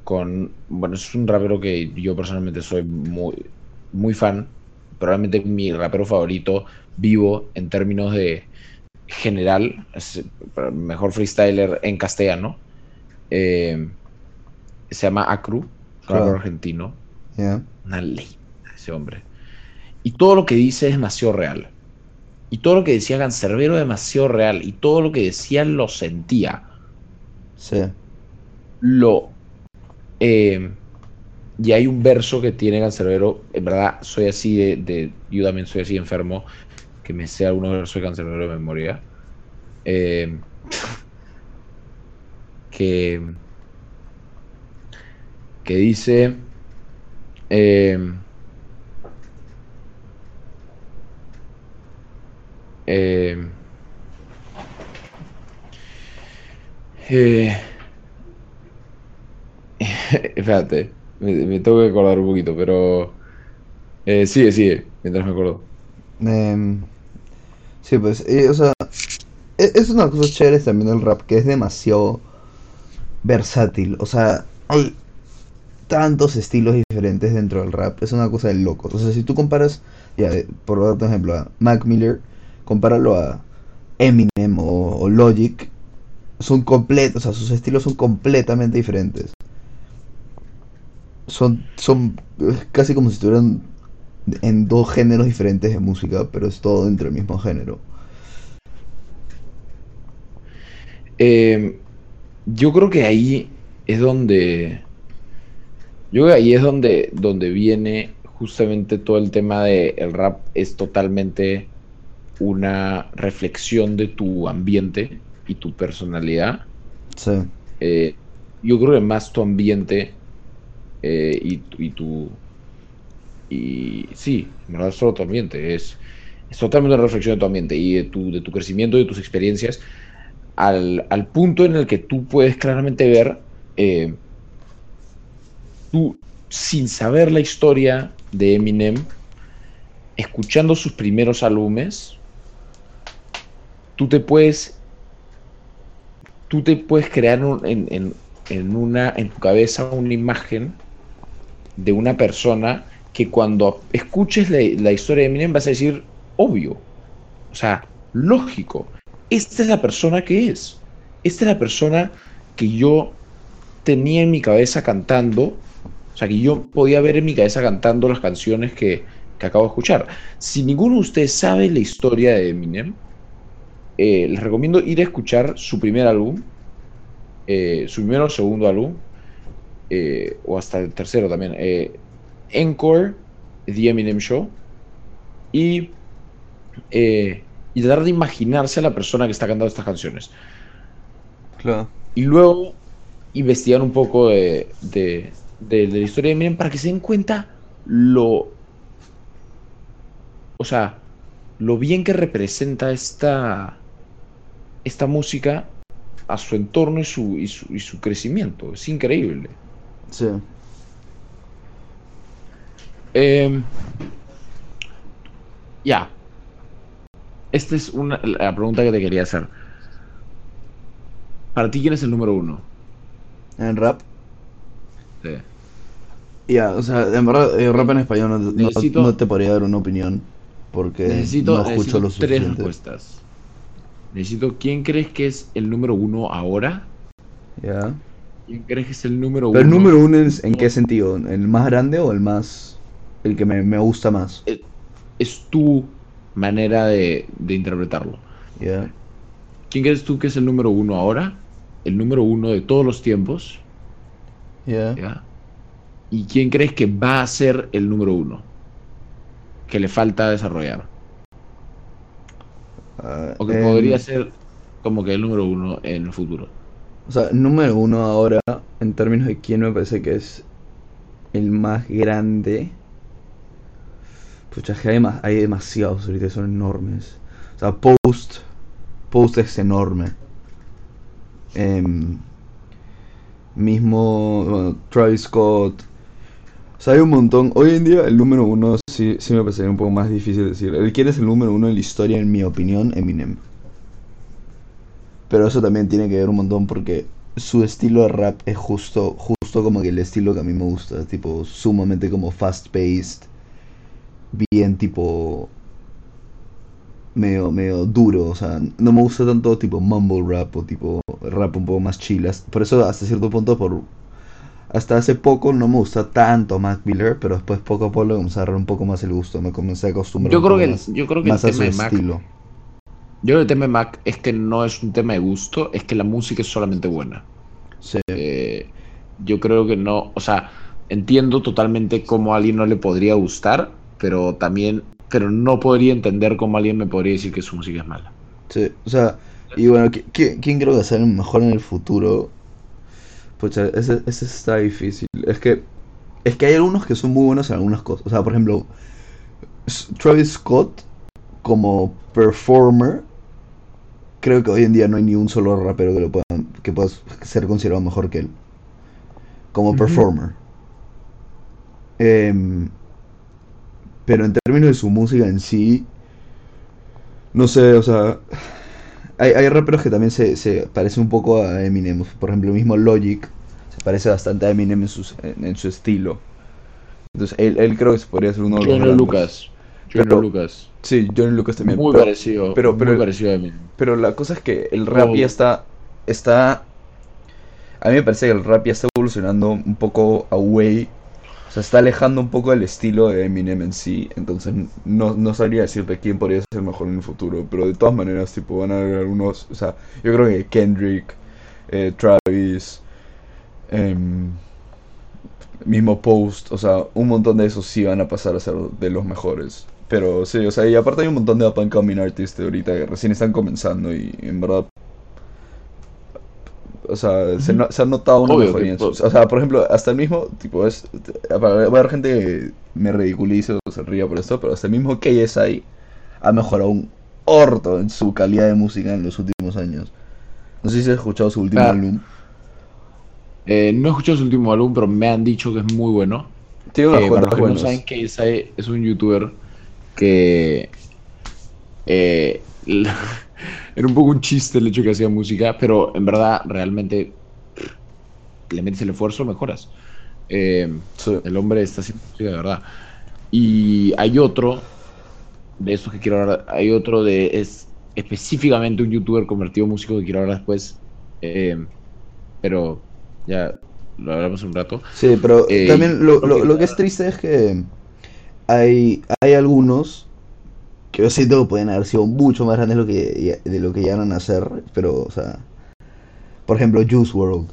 con, bueno, es un rapero que yo personalmente soy muy, muy fan, probablemente mi rapero favorito vivo en términos de general, es mejor freestyler en castellano. Eh, se llama Acru, rapero Claro. argentino ¿Ya? una ley ese hombre. Y todo lo que dice es demasiado real. Y todo lo que decía Cancerbero es demasiado real. Y todo lo que decía lo sentía. Sí. Lo. eh, y hay un verso que tiene Cancerbero. En verdad, soy así de, de- Yo también soy así enfermo. Que me sé algunos versos de Cancerbero de memoria. eh, que. Que dice. eh, Eh, eh, espérate, me, me tengo que acordar un poquito, pero eh, sigue, sigue, mientras me acuerdo. Em, sí, pues, o sea, e- es una cosa chévere también del rap, que es demasiado versátil. O sea, hay tantos estilos diferentes dentro del rap, es una cosa de locos. O sea, si tú comparas, ya, por darte un ejemplo, a Mac Miller, compáralo a Eminem o, Logic, son completos, o sea, sus estilos son completamente diferentes. Son, son casi como si estuvieran en dos géneros diferentes de música, pero es todo dentro del mismo género. Eh, yo creo que ahí es donde. Yo creo que ahí es donde, donde viene justamente todo el tema de el rap es totalmente una reflexión de tu ambiente y tu personalidad. Sí, Eh, yo creo que más tu ambiente eh, y, tu- y tu. Y sí, en verdad, solo tu ambiente. Es, es totalmente una reflexión de tu ambiente y de tu, de tu crecimiento y de tus experiencias al, al punto en el que tú puedes claramente ver. eh, tú, sin saber la historia de Eminem, escuchando sus primeros álbumes, tú te puedes tú te puedes crear en, en- en una, en tu cabeza una imagen de una persona que cuando escuches la, la historia de Eminem vas a decir, obvio, o sea, lógico, esta es la persona que es, esta es la persona que yo tenía en mi cabeza cantando, o sea, que yo podía ver en mi cabeza cantando las canciones que, que acabo de escuchar. Si ninguno de ustedes sabe la historia de Eminem, eh, les recomiendo ir a escuchar su primer álbum, eh, su primero o segundo álbum, eh, o hasta el tercero también, Encore, The Eminem Show, y, y tratar de imaginarse a la persona que está cantando estas canciones. Claro. Y luego investigar un poco de, de, de- de la historia de Eminem para que se den cuenta lo. O sea, lo bien que representa esta. Esta música a su entorno y su, y su, y su crecimiento. Es increíble. Sí. Eh, ya. Esta es una, la pregunta que te quería hacer. Para ti, ¿quién es el número uno? En rap. Sí. Ya, o sea, en verdad, eh, rap en español no, no- Necesito- no te podría dar una opinión. Porque Necesito, no escucho necesito lo tres respuestas. Necesito, ¿quién crees que es el número uno ahora? Ya. ¿Quién crees que es el número Pero el uno? número uno es en qué sentido? ¿El más grande o el más. el que me, me gusta más? Es tu manera de, de interpretarlo. Ya. ¿Quién crees tú que es el número uno ahora? El número uno de todos los tiempos. Ya. ¿ya? ¿Y quién crees que va a ser el número uno? Que le falta desarrollar. Ah, O que podría ser como que el número uno en el futuro. O sea, número uno ahora, en términos de quién me parece que es el más grande. Pucha, que hay, dema- hay demasiados ahorita, son enormes. O sea, Post. Post es enorme. Em, mismo bueno, Travis Scott. Sea, hay un montón. Hoy en día el número uno sí, sí me parecería un poco más difícil decir. El quién es el número uno en la historia, en mi opinión, Eminem. Pero eso también tiene que ver un montón porque su estilo de rap es justo, justo como que el estilo que a mí me gusta, tipo sumamente como fast paced, bien tipo medio, medio duro, o sea, no me gusta tanto tipo mumble rap o tipo rap un poco más chilas. Por eso hasta cierto punto por hasta hace poco no me gusta tanto Mac Miller, pero después poco a poco le comencé a agarrar un poco más el gusto, me comencé a acostumbrar Yo creo que, más, yo creo que el a tema su de Mac, estilo. yo creo que el tema de Mac es que no es un tema de gusto, es que la música es solamente buena. Sí, Eh, yo creo que no, o sea, entiendo totalmente cómo a alguien no le podría gustar, pero también, pero no podría entender cómo alguien me podría decir que su música es mala. Sí, o sea, y bueno, ¿qui- qui- ¿quién creo que sea el mejor en el futuro? Pucha, ese, ese está difícil. Es que, es que hay algunos que son muy buenos en algunas cosas. O sea, por ejemplo, Travis Scott como performer, creo que hoy en día no hay ni un solo rapero que lo puedan, que pueda ser considerado mejor que él. Como performer. Em, pero en términos de su música en sí, no sé, o sea, hay, hay raperos que también se, se parecen un poco a Eminem. Por ejemplo, el mismo Logic se parece bastante a Eminem en, sus- en, en su estilo. Entonces, él, él creo que se podría ser uno de los grandes. Lucas. Pero- Lucas. Sí, Johnny Lucas también. Muy pero, parecido. pero- muy parecido a mí. pero la cosa es que el rap Oh. ya está, está... A mí me parece que el rap ya está evolucionando un poco away. O sea, está alejando un poco del estilo de Eminem en sí. Entonces, no, no sabría decirte quién podría ser mejor en el futuro. Pero de todas maneras, tipo, van a haber algunos... O sea, yo creo que Kendrick, eh, Travis, em, mismo Post, o sea, un montón de esos sí van a pasar a ser de los mejores. Pero sí, o sea, y aparte hay un montón de up and coming artists de ahorita que recién están comenzando y en verdad. O sea, se, no- se ha notado una Obvio mejoría que en O sea, por ejemplo, hasta el mismo, tipo, es. Va a haber gente que me ridiculice o se ría por esto, pero hasta el mismo KSI ha mejorado un orto en su calidad de música en los últimos años. No sé si has escuchado su último Ah. álbum. Eh, no he escuchado su último álbum, pero me han dicho que es muy bueno. Tiene unas Eh, para los que no saben que es un youtuber que eh, era un poco un chiste el hecho que hacía música, pero en verdad realmente le metes el esfuerzo, mejoras. Eh, el hombre está haciendo música de verdad. Y hay otro de estos que quiero hablar, hay otro de es específicamente un youtuber convertido en músico que quiero hablar después. eh, pero ya lo hablamos un rato. Sí, pero Eh, también lo, lo- lo que es triste es que hay, hay algunos que yo siento que pueden haber sido mucho más grandes de lo que, de lo que llegaron a ser, pero, o sea, por ejemplo, Juice World.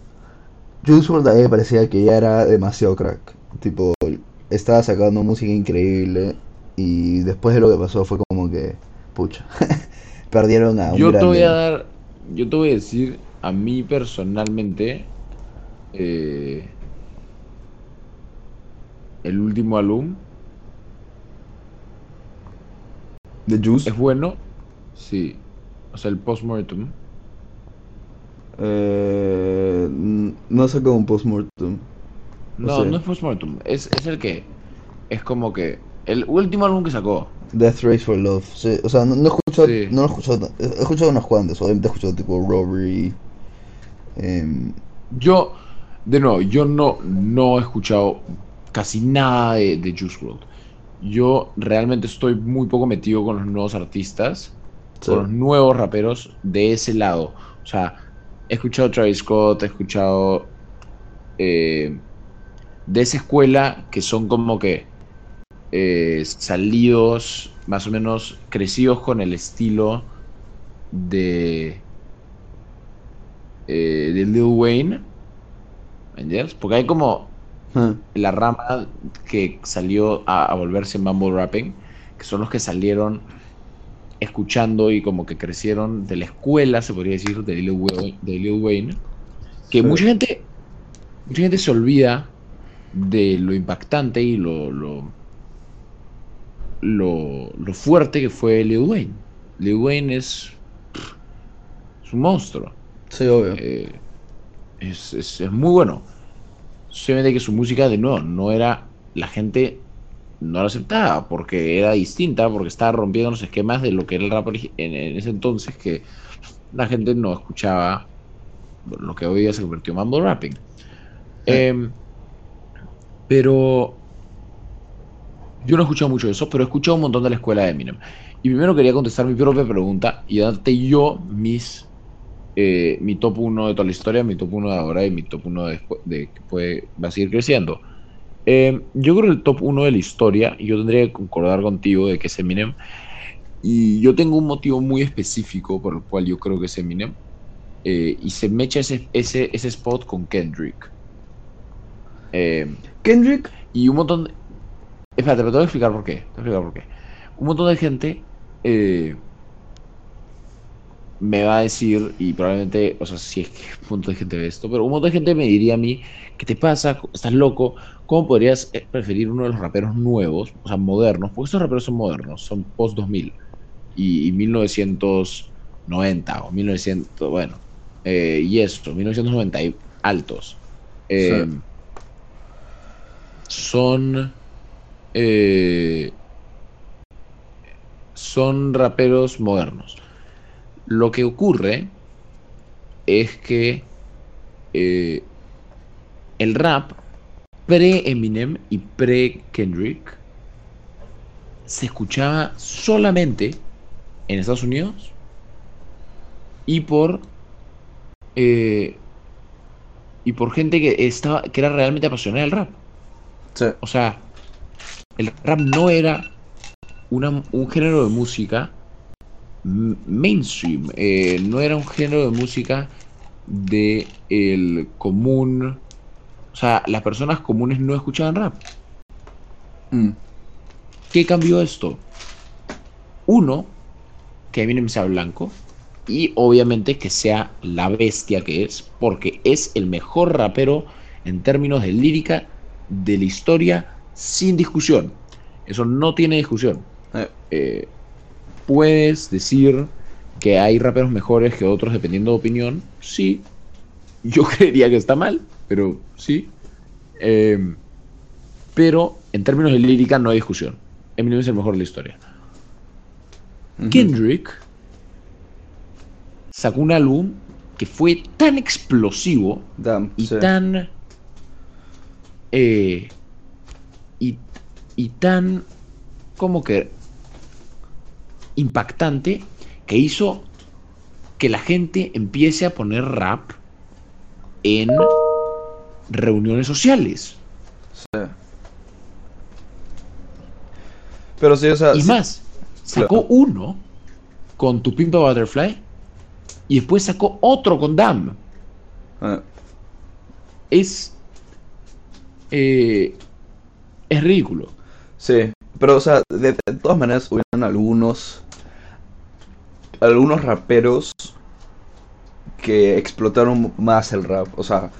Juice WRLD a mí me parecía que ya era demasiado crack. Tipo, estaba sacando música increíble y después de lo que pasó fue como que, pucha, perdieron a un Yo te voy a dar, yo te voy a decir a mí personalmente, eh, el último álbum ¿De Juice? es bueno, sí. O sea, el postmortem. Eh, no sacó un postmortem. No, sé. no es postmortem, es, es el que. Es como que. El último álbum que sacó. Death Race for Love. Sí, o sea, no, no he escuchado, Sí. no lo he escuchado, he escuchado unas cuantas, obviamente he escuchado tipo Robbery. em, Yo, de nuevo, yo no, no he escuchado casi nada de, de Juice WRLD. Yo realmente estoy muy poco metido con los nuevos artistas, Sí. con los nuevos raperos de ese lado. O sea, he escuchado Travis Scott, he escuchado eh, de esa escuela que son como que eh, salidos, más o menos crecidos con el estilo de eh, de Lil Wayne. Porque hay como ah, la rama que salió a, a volverse mumble rapping, que son los que salieron escuchando y como que crecieron de la escuela, se podría decir, de Lil Wayne, de Lil Wayne, que Sí. mucha gente mucha gente se olvida de lo impactante y lo lo, lo, lo fuerte que fue Lil Wayne. Lil Wayne es, es un monstruo. sí, obvio. Eh, es, es- es muy bueno. Solamente que su música, de nuevo, no era. La gente no la aceptaba porque era distinta, porque estaba rompiendo los esquemas de lo que era el rap en ese entonces, que la gente no escuchaba lo que hoy día se convirtió en mumble rapping. Em, pero yo no he escuchado mucho de eso, pero he escuchado un montón de la escuela de Eminem. Y primero quería contestar mi propia pregunta y darte yo mis eh, mi top 1 de toda la historia, mi top 1 de ahora y mi top 1 de, de que puede, va a seguir creciendo. Eh, yo creo que el top 1 de la historia, y yo tendría que concordar contigo de que es Eminem, y yo tengo un motivo muy específico por el cual yo creo que es Eminem, eh, y se me echa ese, ese, ese spot con Kendrick. Eh, Kendrick, y un montón de... Espérate, pero te voy a explicar por qué. Te voy a explicar por qué. Un montón de gente eh, me va a decir, y probablemente, o sea, si es que un montón de gente ve esto, pero un montón de gente me diría a mí, ¿qué te pasa? ¿Estás loco? ¿Cómo podrías eh, preferir uno de los raperos nuevos, o sea, modernos? Porque estos raperos son modernos, son post 2000 y, y 1990 o 1900, bueno, eh, y esto, 1990 y altos. Eh, Sí. Son eh, son raperos modernos. Lo que ocurre es que eh, el rap pre-Eminem y pre-Kendrick se escuchaba solamente en Estados Unidos y por eh, y por gente que estaba que era realmente apasionada del rap. sí, O sea, el rap no era una- un género de música mainstream, eh, no era un género de música de el común. O sea, las personas comunes no escuchaban rap. mm, ¿Qué cambió esto? Uno, que Eminem sea blanco. Y obviamente que sea la bestia que es. Porque es el mejor rapero en términos de lírica de la historia sin discusión. Eso no tiene discusión. eh, Eh, puedes decir que hay raperos mejores que otros dependiendo de opinión. Sí. Yo creería que está mal, pero sí. Eh, pero en términos de lírica no hay discusión. Eminem es el mejor de la historia. Kendrick sacó un álbum que fue tan explosivo Damn, y sí. tan eh, y, y tan como que impactante que hizo que la gente empiece a poner rap en reuniones sociales. Sí. Pero sí, o sea, y sí- más sacó claro. uno con Tu Pimpa Butterfly y después sacó otro con Dam eh, es eh, es ridículo. Sí, pero o sea, de, de todas maneras hubieran algunos algunos raperos que explotaron más el rap. O sea,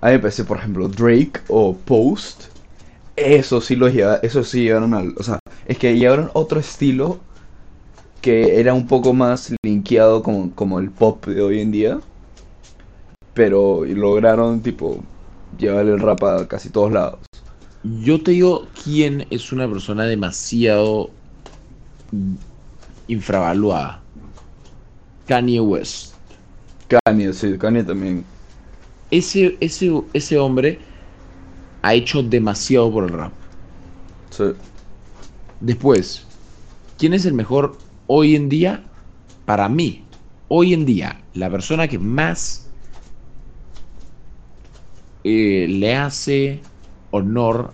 a mí me parece, por ejemplo, Drake o Post. Eso sí los lleva, eso sí llevaron al. O sea, es que llevaron otro estilo que era un poco más linkeado como, como el pop de hoy en día. Pero lograron, tipo, llevar el rap a casi todos lados. Yo te digo quién es una persona demasiado infravaluada. Kanye West. Kanye, sí, Kanye también. Ese, ese, ese hombre ha hecho demasiado por el rap. Sí. Después, ¿quién es el mejor hoy en día? Para mí, hoy en día, la persona que más eh, le hace honor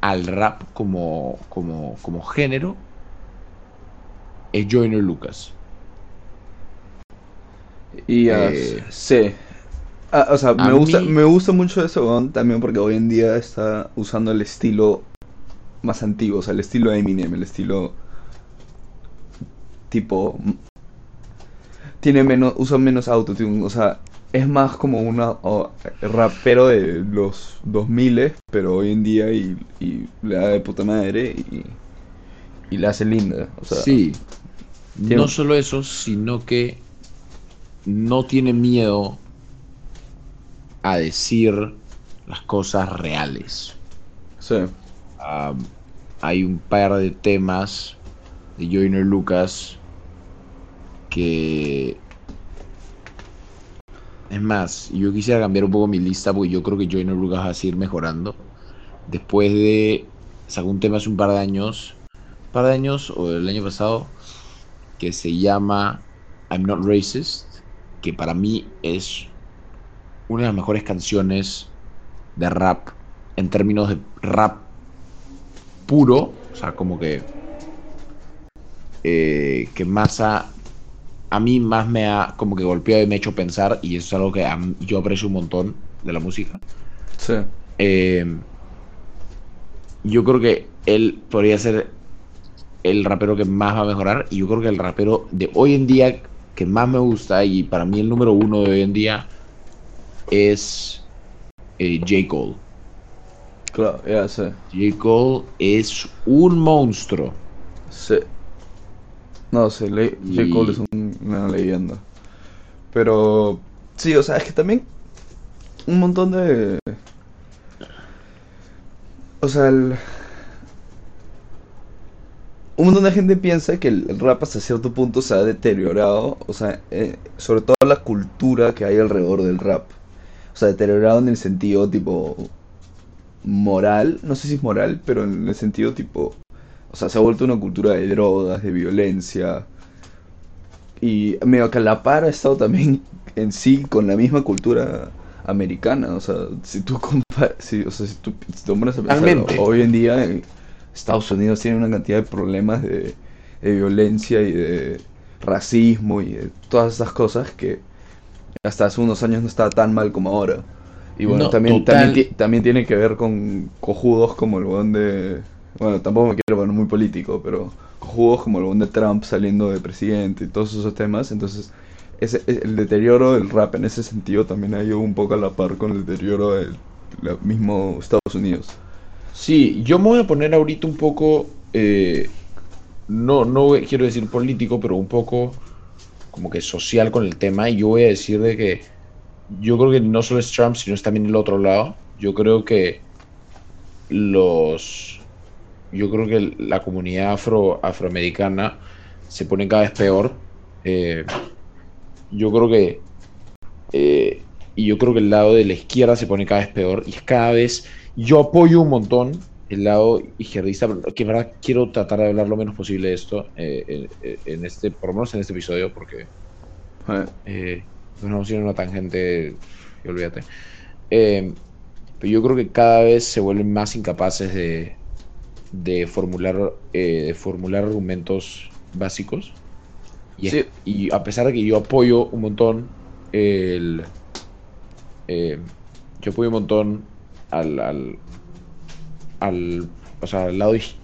al rap como, como, como género es Joyner Lucas. Y Eh, sí. Ah, o sea, me gusta, mí- me gusta mucho ese weón también porque hoy en día está usando el estilo más antiguo, o sea, el estilo Eminem, el estilo tipo tiene menos, usa menos autotune, o sea, es más como una o- rapero de los 2000 pero hoy en día y, y le da de puta madre y, y la hace linda, o sea, sí. tiene- No solo eso, sino que no tiene miedo a decir las cosas reales. sí, hay un par de temas de Joyner Lucas que... Es más, yo quisiera cambiar un poco mi lista porque yo creo que Joyner Lucas va a seguir mejorando. Después de... Sacó un tema hace un par de años, un par de años o el año pasado, que se llama I'm Not Racist, que para mí es una de las mejores canciones de rap en términos de rap puro, o sea, como que eh, que más ha, a mí más me ha como que golpeado y me ha hecho pensar y eso es algo que mí- yo aprecio un montón de la música. sí. Eh, yo creo que él podría ser el rapero que más va a mejorar y yo creo que el rapero de hoy en día que más me gusta y para mí el número uno de hoy en día es eh, J. Cole. Claro, ya sé. J. Cole es un monstruo. Sí. No sé, Le- J. Cole es un- una leyenda. Pero sí, o sea, es que también un montón de... O sea, el- un montón de gente piensa que el, rap hasta cierto punto se ha deteriorado, o sea, eh, sobre todo la cultura que hay alrededor del rap. O sea, deteriorado en el sentido tipo moral, no sé si es moral, pero en el sentido tipo o sea, se ha vuelto una cultura de drogas, de violencia. Y medio que a la par ha estado también en sí con la misma cultura americana. O sea, si tú comparas, si, o sea, si tú si te pones a pensar, hoy en día Estados Unidos tiene una cantidad de problemas de, de violencia y de racismo y de todas estas cosas que hasta hace unos años no estaba tan mal como ahora. Y bueno, No, también, total. también, también tiene que ver con cojudos como el weón de... Bueno, tampoco me quiero poner muy político, pero cojudos como el weón de Trump saliendo de presidente y todos esos temas. Entonces, ese, e- el deterioro del rap en ese sentido también ha ido un poco a la par con el deterioro del la- mismo Estados Unidos. Sí, yo me voy a poner ahorita un poco, eh, no, no quiero decir político, pero un poco como que social con el tema. Y yo voy a decir de que yo creo que no solo es Trump, sino es también el otro lado. Yo creo que los, yo creo que la comunidad afro, afroamericana se pone cada vez peor. Eh, yo creo que eh, y yo creo que el lado de la izquierda se pone cada vez peor y es cada vez yo apoyo un montón el lado izquierdista que en verdad quiero tratar de hablar lo menos posible de esto eh, en, en este por lo menos en este episodio porque Eh, eh, nos vamos a ir en una tangente y olvídate. Eh, pero yo creo que cada vez se vuelven más incapaces de de formular eh, de formular argumentos básicos. Y, es- y a pesar de que yo apoyo un montón el eh, yo apoyo un montón al, al, al, o sea, al lado iz-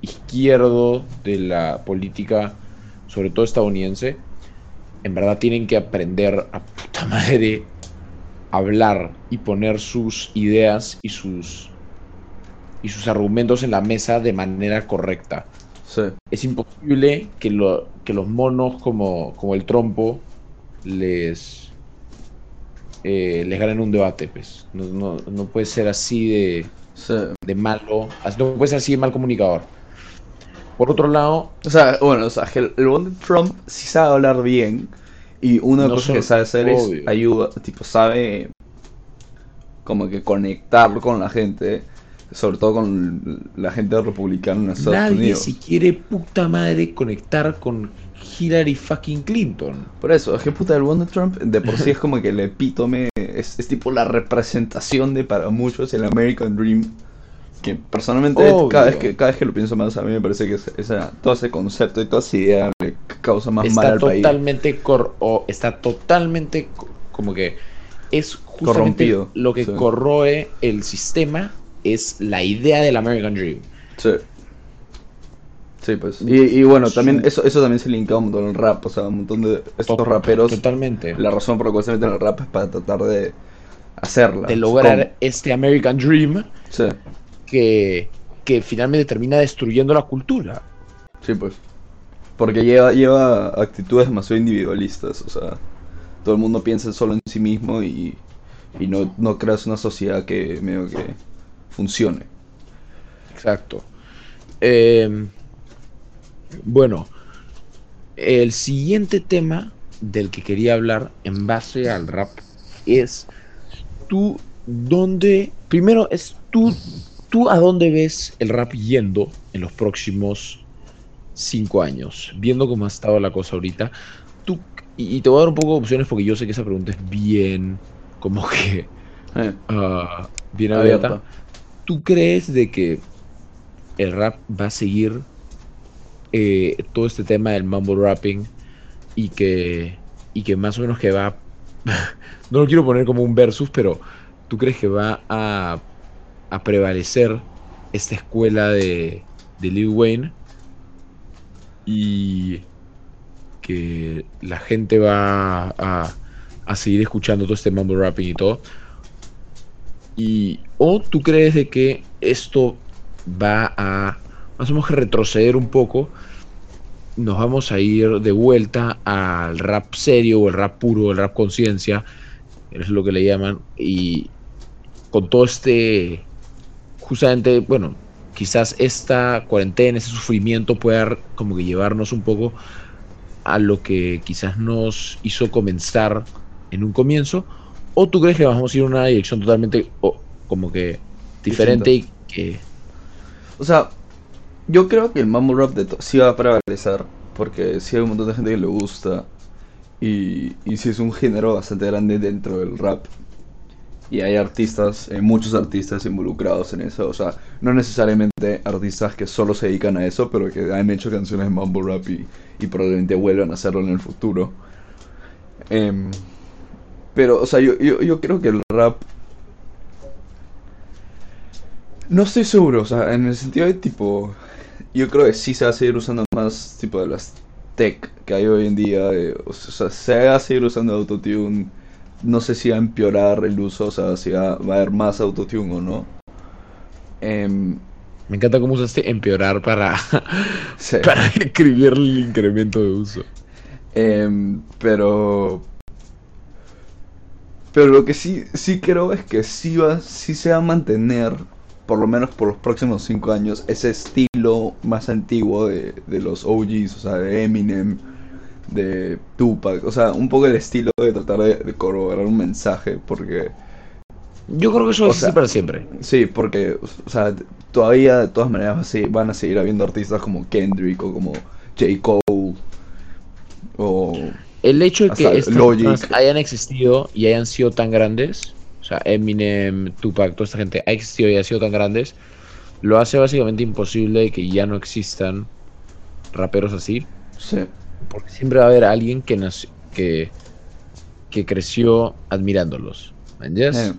izquierdo de la política, sobre todo estadounidense, en verdad tienen que aprender a puta madre hablar y poner sus ideas y sus y sus argumentos en la mesa de manera correcta. Sí. Es imposible que, lo, que los monos como, como el trompo les eh, les ganen un debate, pues. No, no, no puede ser así de, Sí. de malo, no puede ser así de mal comunicador. Por otro lado, O sea, bueno, o sea, el, el de Trump sí sabe hablar bien. Y una No cosa que sabe hacer es ayuda, tipo, sabe como que conectar con la gente, sobre todo con la gente republicana en Estados nadie Unidos. se quiere puta madre conectar con Hillary fucking Clinton. Por eso, es que puta, el de Trump de por sí es como que el epítome, es, es tipo la representación de para muchos el American Dream. Que personalmente, Obvio. cada vez, que, cada vez que lo pienso más, a mí me parece que esa- esa- todo ese concepto y toda esa idea le causa más mal al país. totalmente cor- o está totalmente co- como que es justamente Corrompido, lo que sí. corroe el sistema es la idea del American Dream. Sí. Sí, pues. Y, y bueno, también eso, eso también se linka un montón al rap. O sea, un montón de estos To- raperos. totalmente La razón por la cual se meten al rap es para tratar de hacerla. de lograr este American Dream. Sí, que que finalmente termina destruyendo la cultura. sí, pues. Porque lleva, lleva actitudes demasiado individualistas. O sea, todo el mundo piensa solo en sí mismo y, y no, no creas una sociedad que medio que funcione. Exacto. Eh, bueno, el siguiente tema del que quería hablar en base al rap es tú dónde, primero es tú, tú a dónde ves el rap yendo en los próximos cinco años, viendo cómo ha estado la cosa ahorita. Tú, y, y te voy a dar un poco de opciones porque yo sé que esa pregunta es bien, como que, Eh, ah, bien abierta. abierta. ¿Tú crees de que el rap va a seguir eh, todo este tema del mumble rapping y que, y que más o menos que va, no lo quiero poner como un versus, pero ¿tú crees que va a, a prevalecer esta escuela de, de Lil Wayne y que la gente va a, a seguir escuchando todo este mumble rapping y todo? Y, ¿O tú crees de que esto va a menos que retroceder un poco? Nos vamos a ir de vuelta al rap serio o el rap puro, el rap conciencia, es lo que le llaman, y con todo este, justamente, bueno, quizás esta cuarentena, ese sufrimiento pueda como que llevarnos un poco a lo que quizás nos hizo comenzar en un comienzo, ¿O tú crees que vamos a ir en una dirección totalmente o, como que diferente y que... O sea, yo creo que el mumble rap de sí va a prevalecer, porque sí hay un montón de gente que le gusta, y, y sí es un género bastante grande dentro del rap. Y hay artistas, eh, muchos artistas involucrados en eso, o sea, no necesariamente artistas que solo se dedican a eso, pero que han hecho canciones de mumble rap y, y probablemente vuelvan a hacerlo en el futuro. Em, pero, o sea, yo, yo, yo creo que el rap no estoy seguro, o sea, en el sentido de tipo, yo creo que sí se va a seguir usando más tipo de las tech que hay hoy en día, o sea, se va a seguir usando autotune, no sé si va a empeorar el uso, o sea, si va, va a haber más autotune o no. Em, Me encanta cómo usaste empeorar para, sí. para escribir el incremento de uso. Em, pero. Pero lo que sí, sí creo es que sí, va, sí se va a mantener, por lo menos por los próximos cinco años, ese estilo más antiguo de, de los OGs, o sea, de Eminem, de Tupac, o sea, un poco el estilo de tratar de, de corroborar un mensaje, porque. Yo creo que eso O va a ser sea, para siempre. Sí, porque, o sea, todavía de todas maneras va a seguir- van a seguir habiendo artistas como Kendrick o como J. Cole. O. El hecho de que estas hayan existido y hayan sido tan grandes, sea, Eminem, Tupac, toda esta gente ha existido y ha sido tan grandes, lo hace básicamente imposible que ya no existan raperos así, Sí. porque siempre va a haber alguien que nació, que, que creció admirándolos. ¿Me entiendes? Eh,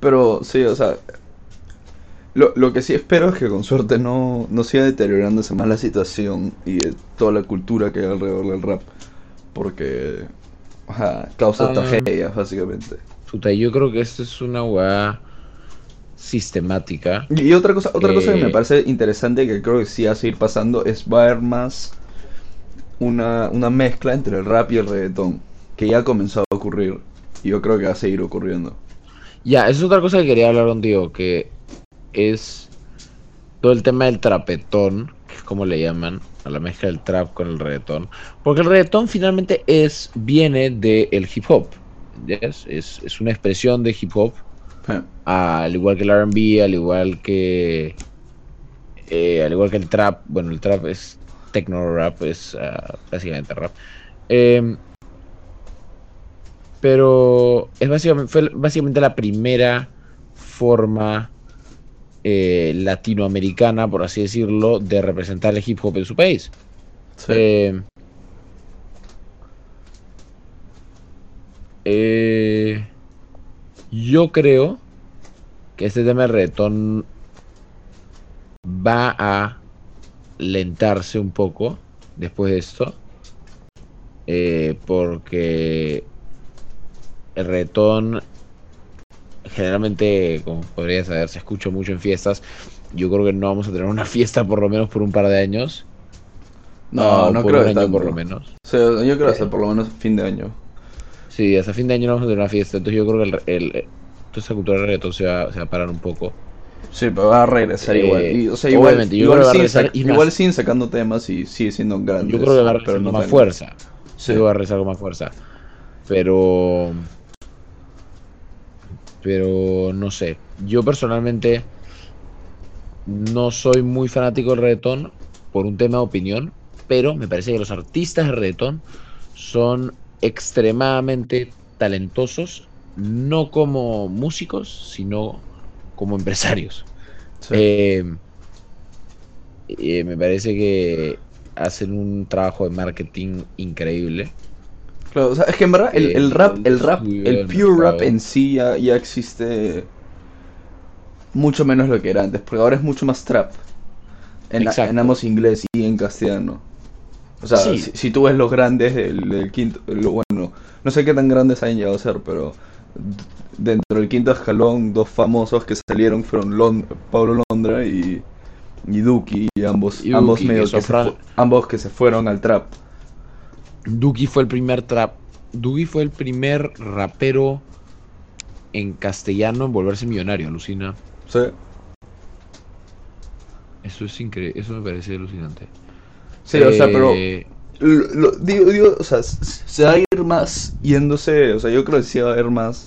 pero sí, o sea, lo, lo que sí espero es que con suerte no, no siga deteriorándose más la situación y toda la cultura que hay alrededor del rap. Porque causa Ah. tragedias, básicamente. Puta, yo creo que esto es una weá sistemática. Y otra cosa, otra cosa que Eh, me parece interesante que creo que sí va a seguir pasando es va a haber más una, una mezcla entre el rap y el reggaetón, que ya ha comenzado a ocurrir y yo creo que va a seguir ocurriendo. Ya, esa es otra cosa que quería hablar contigo, que es todo el tema del trapetón, que es como le llaman a la mezcla del trap con el reggaetón. Porque el reggaetón finalmente es, viene del hip hop. ¿Yes? Es, es una expresión de hip hop, Eh, al igual que el RB, al igual que. eh, al igual que el trap. Bueno, el trap es techno rap, es ah, básicamente rap. Em, pero es básicamente, fue básicamente la primera forma eh, latinoamericana, por así decirlo, de representar el hip hop en su país. sí. Eh, yo creo que este tema de reggaetón va a lentarse un poco después de esto. eh, porque el reggaetón generalmente, como podría saber, se escucha mucho en fiestas. Yo creo que no vamos a tener una fiesta por lo menos por un par de años. no, no por creo un que año por lo menos. O sea, yo creo hasta Eh. por lo menos fin de año. Sí, hasta fin de año no vamos a tener una fiesta. Entonces yo creo que el, el- toda esa cultura del reggaetón se va, se va a parar un poco. Sí, pero va a regresar Eh, igual. Y, o sea, igual, obviamente, yo igual, sac- más. igual siguen sacando temas y sigue siendo grande. Yo creo que va a regresar con no más fuerza. Sí. Sí, va a regresar con más fuerza. Pero. Pero no sé. Yo personalmente no soy muy fanático del reggaetón por un tema de opinión. Pero me parece que los artistas de reggaetón son extremadamente talentosos. No como músicos, sino como empresarios. Sí. Eh, eh, me parece que hacen un trabajo de marketing increíble. Claro, o sea, es que en verdad el, Eh, el rap, el rap, el pure rap en sí ya, ya existe mucho menos lo que era antes, porque ahora es mucho más trap. En, en ambos inglés y en castellano. O sea, Sí. si, si tú ves los grandes del, del quinto, lo bueno, no sé qué tan grandes hayan llegado a ser, pero dentro del quinto escalón, dos famosos que salieron fueron Lon- Pablo Londra y, y Duki, y ambos, Y ambos medio que se ambos que se fueron al trap. Duki fue el primer trap. Duki fue el primer rapero en castellano en volverse millonario, alucina. Sí. Eso es increíble, eso me parece alucinante. Sí, o sea, pero Eh, Lo, lo- digo, digo, o sea, se va a ir más yéndose, o sea, yo creo que sí va a haber más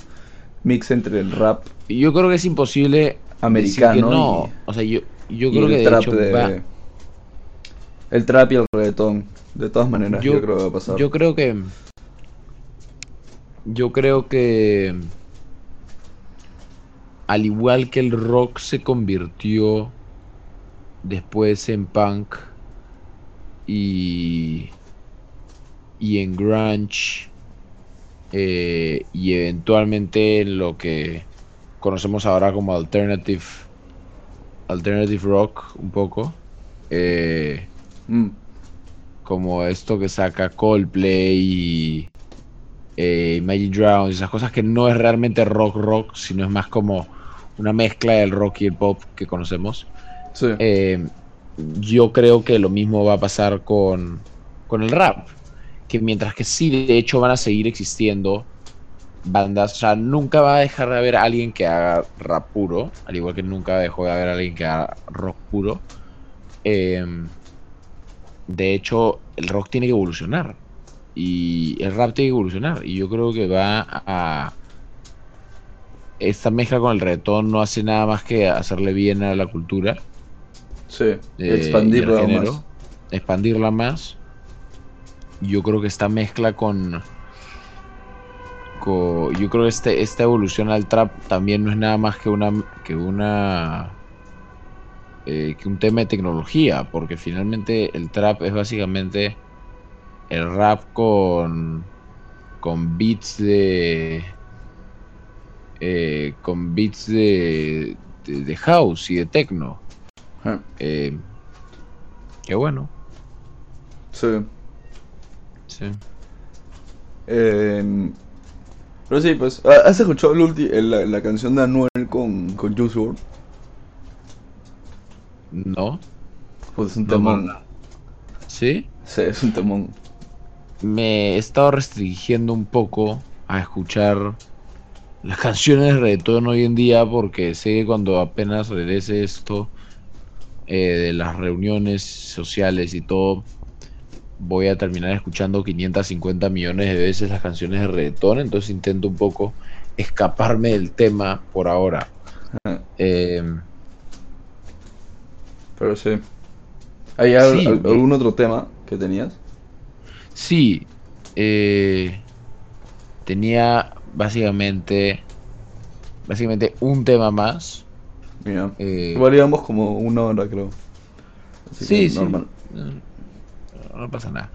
mix entre el rap yo creo que es imposible americano no. y- O sea, yo, creo el que de trap hecho de- va- el trap y el reggaetón. De todas maneras, yo, Yo- creo que va a pasar. Yo creo que. Yo creo que. Al igual que el rock se convirtió después en punk y. y en grunge eh, y eventualmente en lo que conocemos ahora como alternative alternative rock un poco eh, Mm, como esto que saca Coldplay y eh, Imagine Dragons, esas cosas que no es realmente rock rock, sino es más como una mezcla del rock y el pop que conocemos. sí. Yo creo que lo mismo va a pasar con, con el rap, que mientras que sí, de hecho van a seguir existiendo bandas, o sea, nunca va a dejar de haber alguien que haga rap puro, al igual que nunca dejó de haber alguien que haga rock puro. Eh, de hecho, el rock tiene que evolucionar y el rap tiene que evolucionar y yo creo que va a... Esta mezcla con el reggaetón no hace nada más que hacerle bien a la cultura sí. eh, género, más. expandirla más. Yo creo que esta mezcla con, co- yo creo que este, esta evolución al trap también no es nada más que una que una eh, que un tema de tecnología, porque finalmente el trap es básicamente el rap con con beats de eh, con beats de, de, de house y de techno. Eh, qué bueno. Sí. Sí. Eh, pero sí, pues, ¿ha- ¿has escuchado el la, la canción de Anuel con, con Juice WRLD? ¿No? Pues es un No, temón. no. ¿Sí? Sí, es un temón. Me he estado restringiendo un poco a escuchar las canciones de reggaetón hoy en día porque sé que cuando apenas regrese esto eh, de las reuniones sociales y todo, voy a terminar escuchando 550 millones de veces las canciones de reggaetón, entonces intento un poco escaparme del tema por ahora. Ajá. Eh, Pero sí. ¿Hay al- Sí, al- y- algún otro tema que tenías? Sí, eh, tenía básicamente, básicamente un tema más. Mira. eh, Igual íbamos como una hora, creo. Así sí, sí, normal. no, no pasa nada.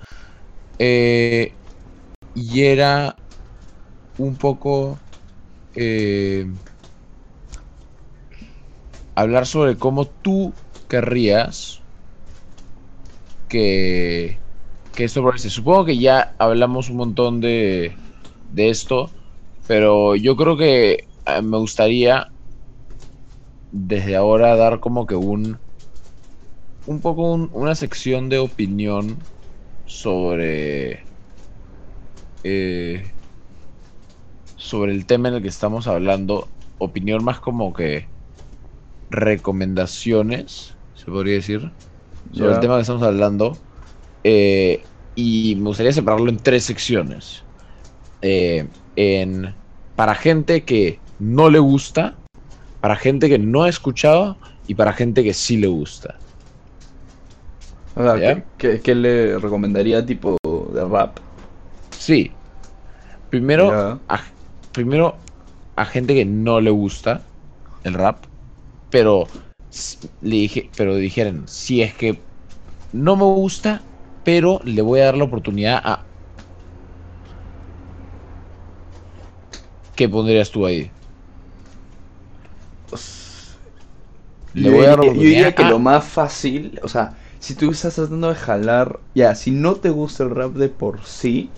Eh, y era un poco eh, hablar sobre cómo tú querrías que, que esto progrese. Supongo que ya hablamos un montón de, de esto, pero yo creo que eh, me gustaría desde ahora dar como que un un poco un- una sección de opinión sobre eh, sobre el tema en el que estamos hablando. Opinión más como que recomendaciones se podría decir sobre el tema que estamos hablando. Eh, y me gustaría separarlo en tres secciones. Eh, en para gente que no le gusta para gente que no ha escuchado y para gente que sí le gusta O sea, ¿Ya? ¿qué, qué- qué le recomendaría tipo de rap? Sí. Primero, a, primero a gente que no le gusta el rap, pero le dije, pero dijeron, si es que no me gusta, pero le voy a dar la oportunidad a ¿Qué pondrías tú ahí? Le Yo voy a diría- yo diría oportunidad que lo más fácil, o sea, si tú estás tratando de jalar, ya, si no te gusta el rap de por sí,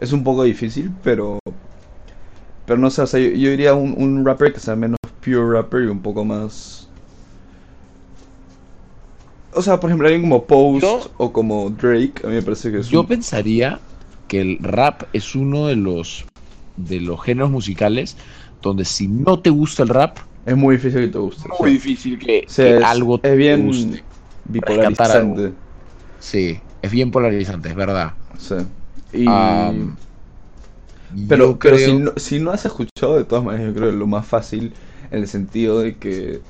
es un poco difícil, pero pero no sé, o sea, yo, yo diría un, un rapper que sea menos pure rapper y un poco más o sea, por ejemplo, alguien como Post Yo- o como Drake, a mí me parece que es Yo un- pensaría que el rap es uno de los de los géneros musicales donde si no te gusta el rap, es muy difícil que te guste. muy o sea, difícil que, o sea, que es, algo es te bien guste. bipolarizante. Sí, es bien polarizante, es verdad. Sí. Y Pero, yo pero creo- si, no, si no has escuchado, de todas maneras, yo creo que lo más fácil, en el sentido de que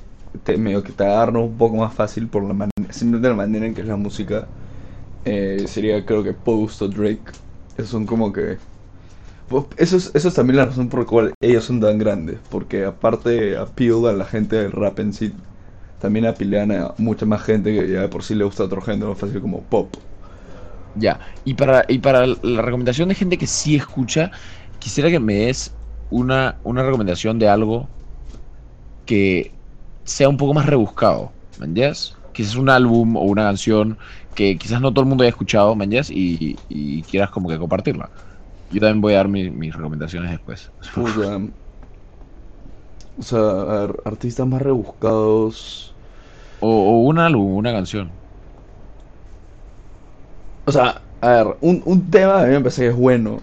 te, medio que te agarra un poco más fácil por la manera, simplemente la manera en que es la música, eh, sería creo que Post o Drake. Esos son como que... pues, Eso es, también la razón por la cual ellos son tan grandes, porque aparte appeal a la gente del rap en sí, también apilean a mucha más gente que ya de por sí le gusta otro género fácil como pop. Ya, y para, y para la recomendación de gente que sí escucha, quisiera que me des una, una recomendación de algo que sea un poco más rebuscado, ¿me entiendes? Quizás un álbum o una canción que quizás no todo el mundo haya escuchado, ¿me? Y, y quieras como que compartirla. Yo también voy a dar mi- mis recomendaciones después. Puta. O sea, a ver, artistas más rebuscados. O, o un álbum, una canción. O sea, a ver, un, un tema a mí me parece que es bueno.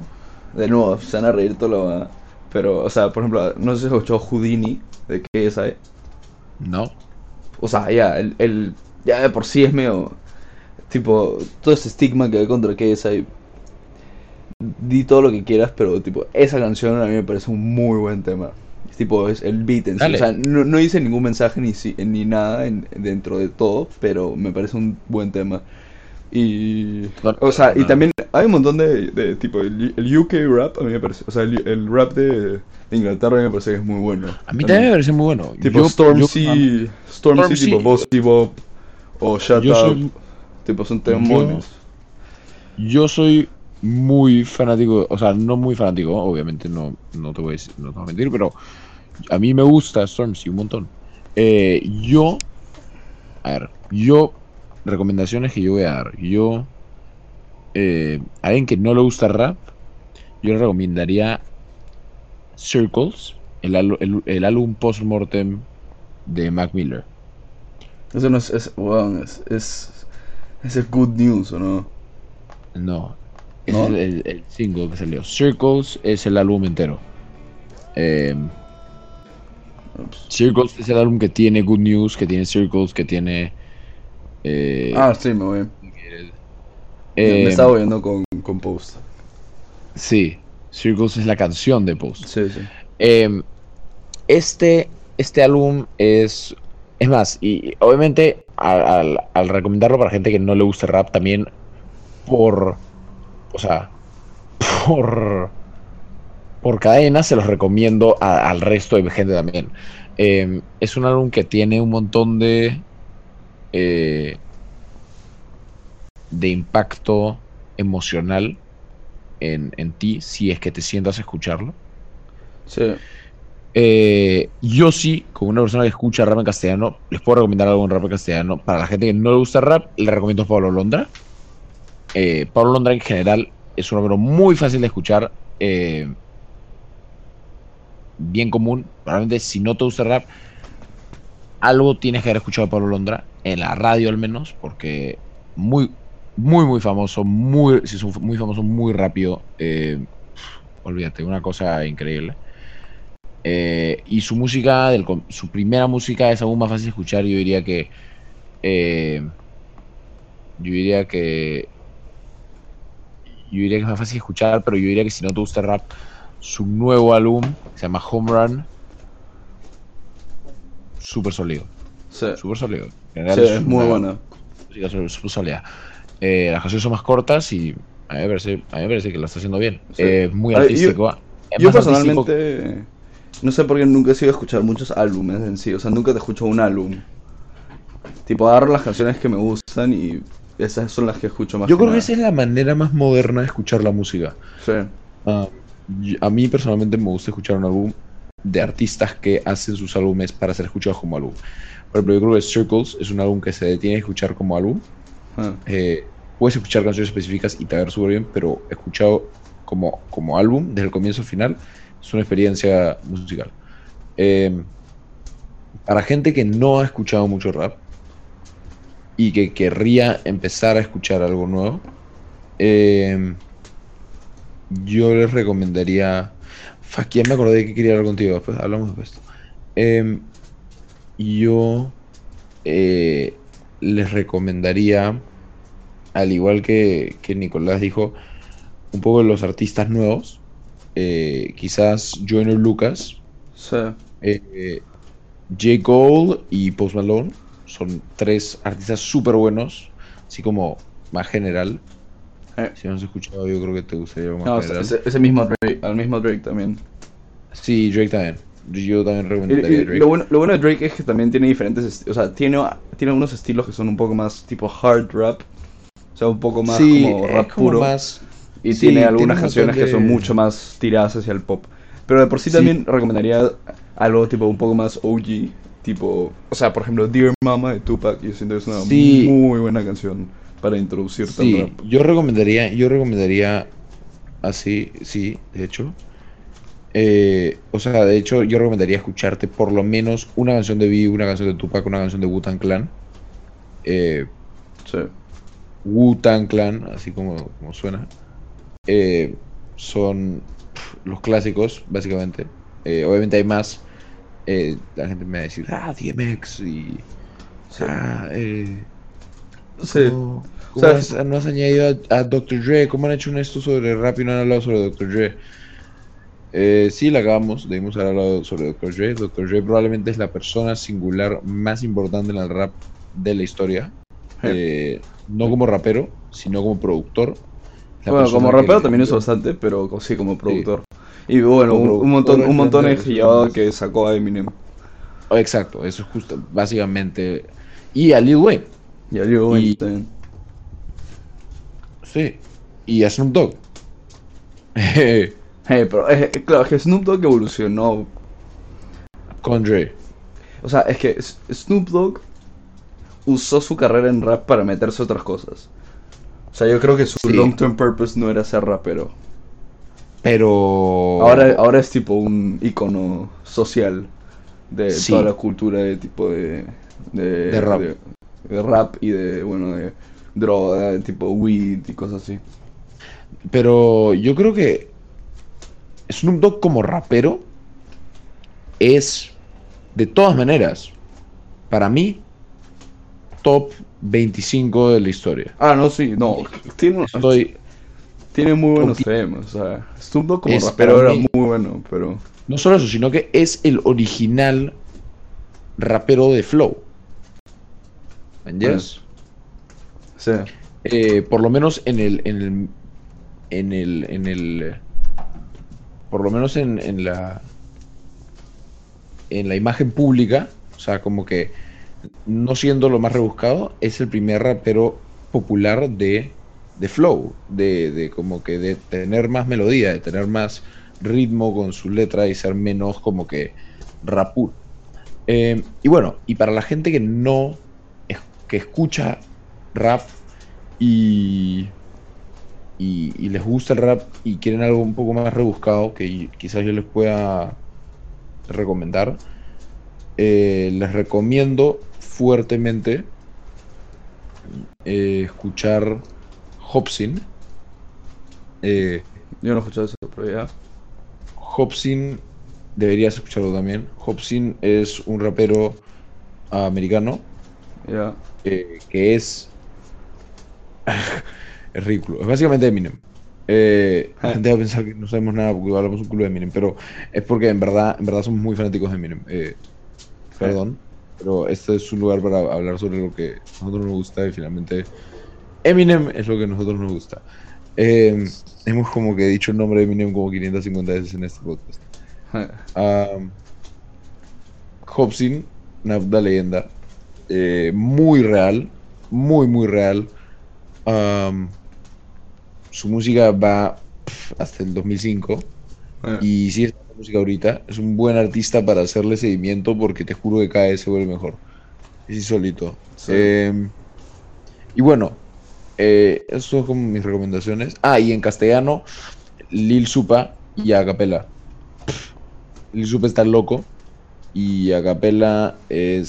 De nuevo, se van a reír todo lo demás. Pero, o sea, por ejemplo, no sé si has escuchado Houdini de KSI. ¿No? O sea, ya, el, el- ya de por sí es medio. Tipo, todo ese estigma que hay contra KSI. Di todo lo que quieras, pero, tipo, esa canción a mí me parece un muy buen tema. Es tipo, es el beat en sí. O sea, no, no dice ningún mensaje ni, si- ni nada en- dentro de todo, pero me parece un buen tema. Y. O sea, y no. también hay un montón de, de tipo, el, el UK rap a mí me parece. O sea, el, el rap de, de Inglaterra a mí me parece que es muy bueno. A mí también me parece muy bueno. Tipo Yo- Stormzy, yo- Stormzy, tipo Bossy Bop o Shut Yo Up, soy- tipo son temones. Yo soy muy fanático, o sea, no muy fanático, obviamente no, no te voy a decir- no te voy a mentir, pero a mí me gusta Stormzy un montón. Eh, yo, a ver, yo, recomendaciones que yo voy a dar. Yo, eh, a alguien que no le gusta rap, yo le recomendaría Circles, el, el, el álbum post-mortem de Mac Miller. Eso no es. Es. weón, es, es, es el good news, ¿o no? No, es ¿No? el, el- el single que salió. Circles es el álbum entero. Eh, Ups. Circles es el álbum que tiene Good News, que tiene Circles, que tiene... eh, Ah, sí, me voy. eh, me estaba oyendo con, con Post. Sí, Circles es la canción de Post. Sí, sí. Eh, este, este álbum es. Es más, y obviamente al, al- al recomendarlo para gente que no le gusta rap, también por. O sea, por. Por cadena se los recomiendo a- al resto de gente también. Eh, es un álbum que tiene un montón de. eh, de impacto emocional en, en ti si es que te sientas a escucharlo. Sí. Eh, yo sí, como una persona que escucha rap en castellano, les puedo recomendar algo en rap en castellano. Para la gente que no le gusta el rap, le recomiendo Pablo Londra. Eh, Pablo Londra en general es un hombre muy fácil de escuchar, eh, bien común. Probablemente si no te gusta el rap, algo tienes que haber escuchado de Pablo Londra, en la radio al menos, porque muy, muy, muy famoso, muy, muy famoso, muy rápido. eh, olvídate, una cosa increíble. Y su música, su primera música es aún más fácil de escuchar. Yo diría que. yo diría que. Yo diría que es más fácil escuchar, pero yo diría que si no te gusta el rap, su nuevo álbum se llama Home Run. Súper sólido. Sí. Súper sólido. En Sí, general es muy buena. música súper sólida. Eh, las canciones son más cortas y a mí me parece, a mí me parece que lo está haciendo bien. Sí. Eh, muy ver, yo- artístico. Es Yo artístico- personalmente no sé por qué nunca he sido a escuchar muchos álbumes en sí, o sea, nunca te escucho un álbum. Tipo, agarro las canciones que me gustan y esas son las que escucho más. Yo creo que esa es la manera más moderna de escuchar la música. Sí, Ah, a mí personalmente me gusta escuchar un álbum de artistas que hacen sus álbumes para ser escuchados como álbum. Por ejemplo, yo creo que Circles es un álbum que se detiene a escuchar como álbum. Ah, Eh, puedes escuchar canciones específicas y te va a ver súper bien, pero escuchado como, como álbum, desde el comienzo al final, es una experiencia musical. Eh, para gente que no ha escuchado mucho rap y que querría empezar a escuchar algo nuevo, eh, yo les recomendaría. Fuck, ya me acordé que quería hablar contigo. Después hablamos de esto. Eh, yo eh, les recomendaría, al igual que, que Nicolás dijo, un poco de los artistas nuevos. eh, quizás Joyner Lucas, sí. eh, J. Cole y Post Malone son tres artistas súper buenos, así como más general. Eh. Si no has escuchado, yo creo que te gustaría más No, general. ese, ese mismo Drake, al mismo Drake también. Sí, Drake también. Yo también recomendaría y Drake. lo, bueno, lo bueno de Drake es que también tiene diferentes estilos, o sea, tiene, tiene algunos estilos que son un poco más tipo hard rap, o sea, un poco más sí, como rap como puro. más- Y Sí, tiene algunas un canciones que son mucho más tiradas hacia el pop. Pero de por sí, Sí. también recomendaría algo tipo un poco más OG. Tipo, o sea, por ejemplo, Dear Mama de Tupac. Yo siento que es una Sí. muy buena canción para introducirte al Sí, rap. yo recomendaría, yo recomendaría así, sí, de hecho. Eh, o sea, de hecho, yo recomendaría escucharte por lo menos una canción de V, una canción de Tupac, una canción de Wu-Tang Clan. Eh, Sí. Wu-Tang Clan, así como, como suena. Eh, son los clásicos, básicamente. Eh, obviamente hay más. Eh, la gente me va a decir, ah, DMX y. Sí. Ah, eh, Sí. ¿Cómo, O sea, has- no has añadido a, a Dr. Dre? ¿Cómo han hecho un esto sobre rap y no han hablado sobre Dr. Dre? Eh, sí, la acabamos, debimos haber hablado sobre Dr. Dre. Dr. Dre probablemente es la persona singular más importante en el rap de la historia. Eh, no como rapero, sino como productor. La Bueno, como rapero también es bastante, pero sí como productor. Y bueno, un, un montón, un montón de los que sacó a Eminem. Exacto, eso es justo, básicamente. Y a Lil Wayne, Y a Lil Wayne Y- también. sí. Y a Snoop Dogg. Eh, pero es, es- claro, es que Snoop Dogg evolucionó. Con Dre. O sea, es que Snoop Dogg usó su carrera en rap para meterse a otras cosas. O sea, yo creo que su Sí. long term purpose no era ser rapero. Pero. Ahora, ahora es tipo un icono social de Sí. toda la cultura de tipo de. De, De rap. de- de rap y de, bueno, de droga, de tipo weed y cosas así. Pero yo creo que Snoop Dogg como rapero es, de todas maneras, para mí, top 25 de la historia. Ah, no, sí, no. Estoy, tiene muy buenos temas. O sea, Snoop Dogg como Es rapero era mí- muy bueno, pero. no solo eso, sino que es el original rapero de Flow. ¿Entiendes? Sí. Eh, por lo menos en el, en el, en el, en el, por lo menos en, en la, en la imagen pública, o sea, como que no siendo lo más rebuscado, es el primer rapero popular de, de flow, de, de como que de tener más melodía, de tener más ritmo con su letra y ser menos como que rapur. Eh, y bueno, y para la gente que no, que escucha rap y, y, y les gusta el rap y quieren algo un poco más rebuscado que quizás yo les pueda recomendar, eh, les recomiendo fuertemente eh, escuchar Hobson. Eh, Yo no he escuchado eso, pero ya. Hobson, deberías escucharlo también. Hobson es un rapero americano Ya. eh, que es. es ridículo. Es básicamente Eminem. Eh, la gente va a pensar que no sabemos nada porque hablamos un culo de Eminem, pero es porque en verdad, en verdad somos muy fanáticos de Eminem. Eh, perdón, pero este es un lugar para hablar sobre lo que a nosotros nos gusta y finalmente Eminem es lo que a nosotros nos gusta. Eh, hemos como que dicho el nombre de Eminem como 550 veces en este podcast. Um, Hobson, una leyenda. eh, muy real. Muy, muy real. Um, su música va hasta el 2005. Eh, Y si es música ahorita, es un buen artista para hacerle seguimiento porque te juro que cada vez se vuelve mejor. Es insólito. Sí. Eh, y bueno, eh, esas son como mis recomendaciones. Ah, y en castellano, Lil Supa y Acapella. Lil Supa está loco y Acapella es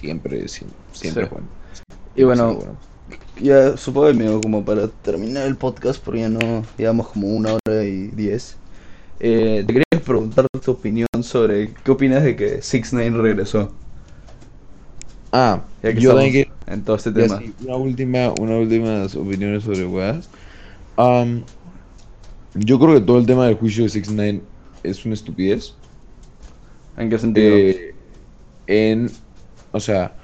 siempre, siempre, siempre Sí. bueno. Y bueno, Ya supongo que medio como para terminar el podcast, porque ya no llevamos como una hora y diez. Eh, te quería preguntar tu opinión sobre qué opinas de que 6 9 regresó. Ah, Ya que yo también que en todo este tema. sí, una última, una últimas opiniones sobre weas. Am, yo creo que todo el tema del juicio de 6 9 es una estupidez. ¿En qué sentido? Eh, en, o sea,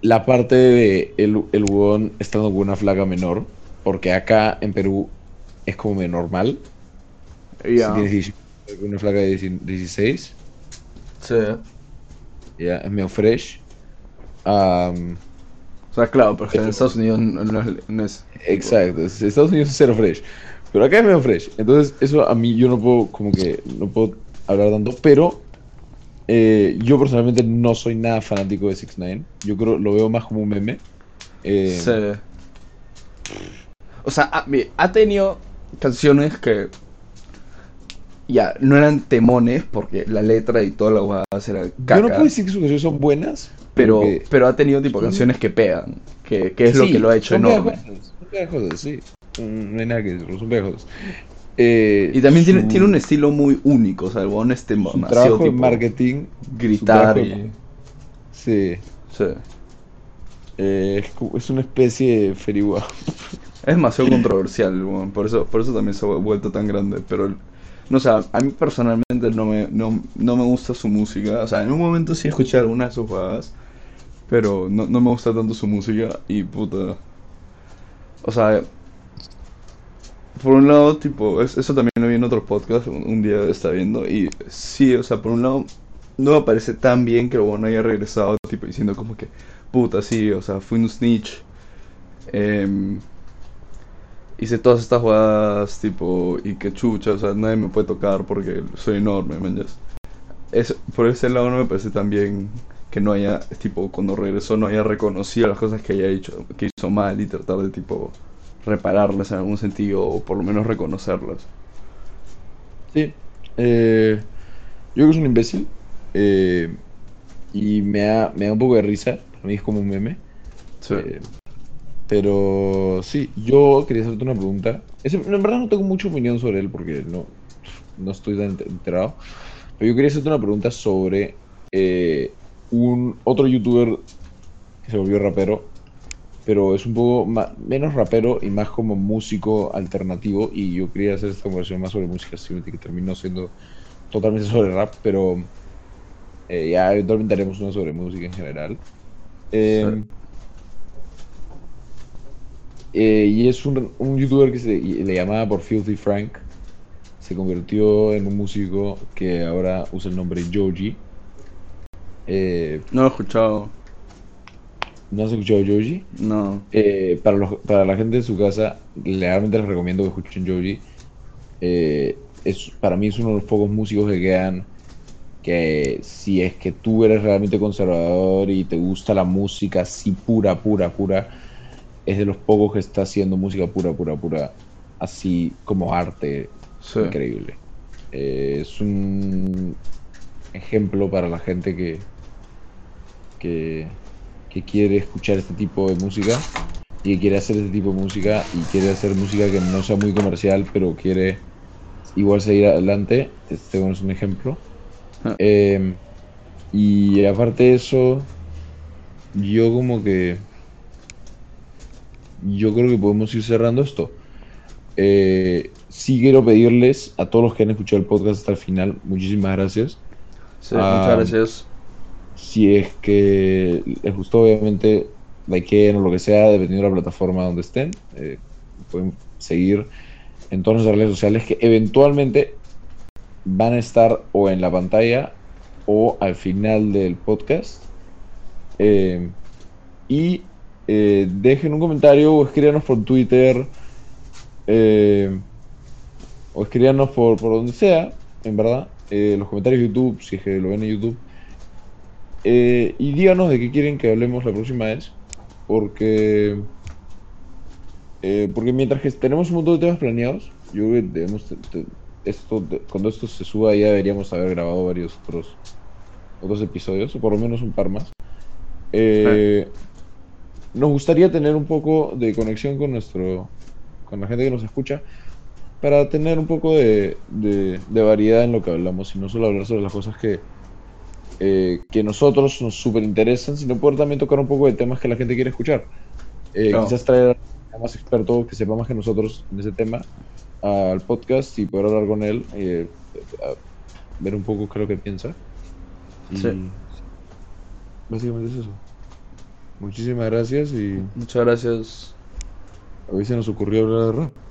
la parte de el, el huevón estando con una flaca menor, porque acá en Perú es como normal. ya. Si tienes 18, con una flaca de 16, Sí. Ya, es medio fresh. Am, O sea, claro, porque en Estados Unidos no, no es, no es- Exacto, es- Estados Unidos es cero fresh, pero acá es medio fresh. Entonces, eso a mí yo no puedo, como que, no puedo hablar tanto, pero eh, yo personalmente no soy nada fanático de 6 9 Yo creo, lo veo más como un meme. Eh, Sí. O sea, ha tenido canciones que ya no eran temones porque la letra y toda la era Yo caca, no puedo decir que sus canciones son buenas, pero, porque- pero ha tenido tipo canciones que pegan, que, que es lo que lo ha hecho son enorme. pegajosas, Son pegajosas, sí. No hay nada que decirlo, son pegajosas. Eh, Y también tiene, su- tiene un estilo muy único, o sea, el huevón este su trabajo en marketing. gritar y... Sí. sí. eh, es, una especie de ferigua. Es demasiado controversial, huevón, por eso, por eso también se ha vuelto tan grande, pero no sé, a mí personalmente no me, no, no me gusta su música, o sea, en un momento sí escuché algunas de sus jugadas, pero no, no me gusta tanto su música y puta, o sea, por un lado, tipo, es- eso también lo vi en otro podcast, un, un día está viendo, y sí, o sea, por un lado, no me parece tan bien que el huevón haya regresado, tipo, diciendo como que, puta, sí, o sea, fui un snitch, em, hice todas estas jugadas, tipo, y que chucha, o sea, nadie me puede tocar porque soy enorme, man. Es, por ese lado no me parece tan bien que no haya, tipo, cuando regresó no haya reconocido las cosas que haya hecho, que hizo mal y tratar de, tipo, repararlas en algún sentido o por lo menos reconocerlas. Sí. Eh, yo creo que es un imbécil. eh, y me da, me da un poco de risa. Para mí es como un meme. Sí. Eh, pero sí, yo quería hacerte una pregunta. Ese- en verdad no tengo mucha opinión sobre él porque no, no estoy tan enter- enterado. Pero yo quería hacerte una pregunta sobre eh, un otro youtuber que se volvió rapero, pero es un poco ma- menos rapero y más como músico alternativo. Y yo quería hacer esta conversación más sobre música, simplemente que terminó siendo totalmente sobre rap, pero eh, ya eventualmente haremos uno sobre música en general. Eh, eh, y es un, un youtuber que se le llamaba por Filthy Frank. Se convirtió en un músico que ahora usa el nombre Joji. Eh, No he escuchado. ¿No has escuchado Joji? No. Eh, para, los- para la gente de su casa, realmente les recomiendo que escuchen Joji. Eh, es, para mí es uno de los pocos músicos que quedan que si es que tú eres realmente conservador y te gusta la música así pura, pura, pura, es de los pocos que está haciendo música pura, pura, pura, así como arte Sí. increíble. Eh, es un ejemplo para la gente que, que, que quiere escuchar este tipo de música y que quiere hacer este tipo de música y quiere hacer música que no sea muy comercial, pero quiere igual seguir adelante. Este es un ejemplo. Ah. Eh, y aparte de eso, yo como que... Yo creo que podemos ir cerrando esto. Eh, sí quiero pedirles a todos los que han escuchado el podcast hasta el final, muchísimas gracias. Sí, Ah, muchas gracias. Si es que les gustó, obviamente, likeen o lo que sea, dependiendo de la plataforma donde estén. eh, pueden seguir en todas nuestras redes sociales que eventualmente van a estar o en la pantalla o al final del podcast. Eh, y eh, dejen un comentario o escríbanos por Twitter eh, o escríbanos por, por donde sea, en verdad. eh, los comentarios de YouTube, si es que lo ven en YouTube. Eh, y díganos de qué quieren que hablemos la próxima vez. Porque. porque mientras que tenemos un montón de temas planeados, yo creo que debemos. esto, cuando esto se suba, ya deberíamos haber grabado varios otros, otros episodios, o por lo menos un par más. Eh, Nos gustaría tener un poco de conexión con nuestro. con la gente que nos escucha. Para tener un poco de, de- de variedad en lo que hablamos y no solo hablar sobre las cosas que, eh, que nosotros nos súper interesan, sino poder también tocar un poco de temas que la gente quiere escuchar. Eh, Claro. Quizás traer a más experto que sepa más que nosotros en ese tema al podcast y poder hablar con él, eh, a- ver un poco qué es lo que piensa. Y Sí. Básicamente es eso. Muchísimas gracias y Muchas gracias. hoy se nos ocurrió hablar de rap.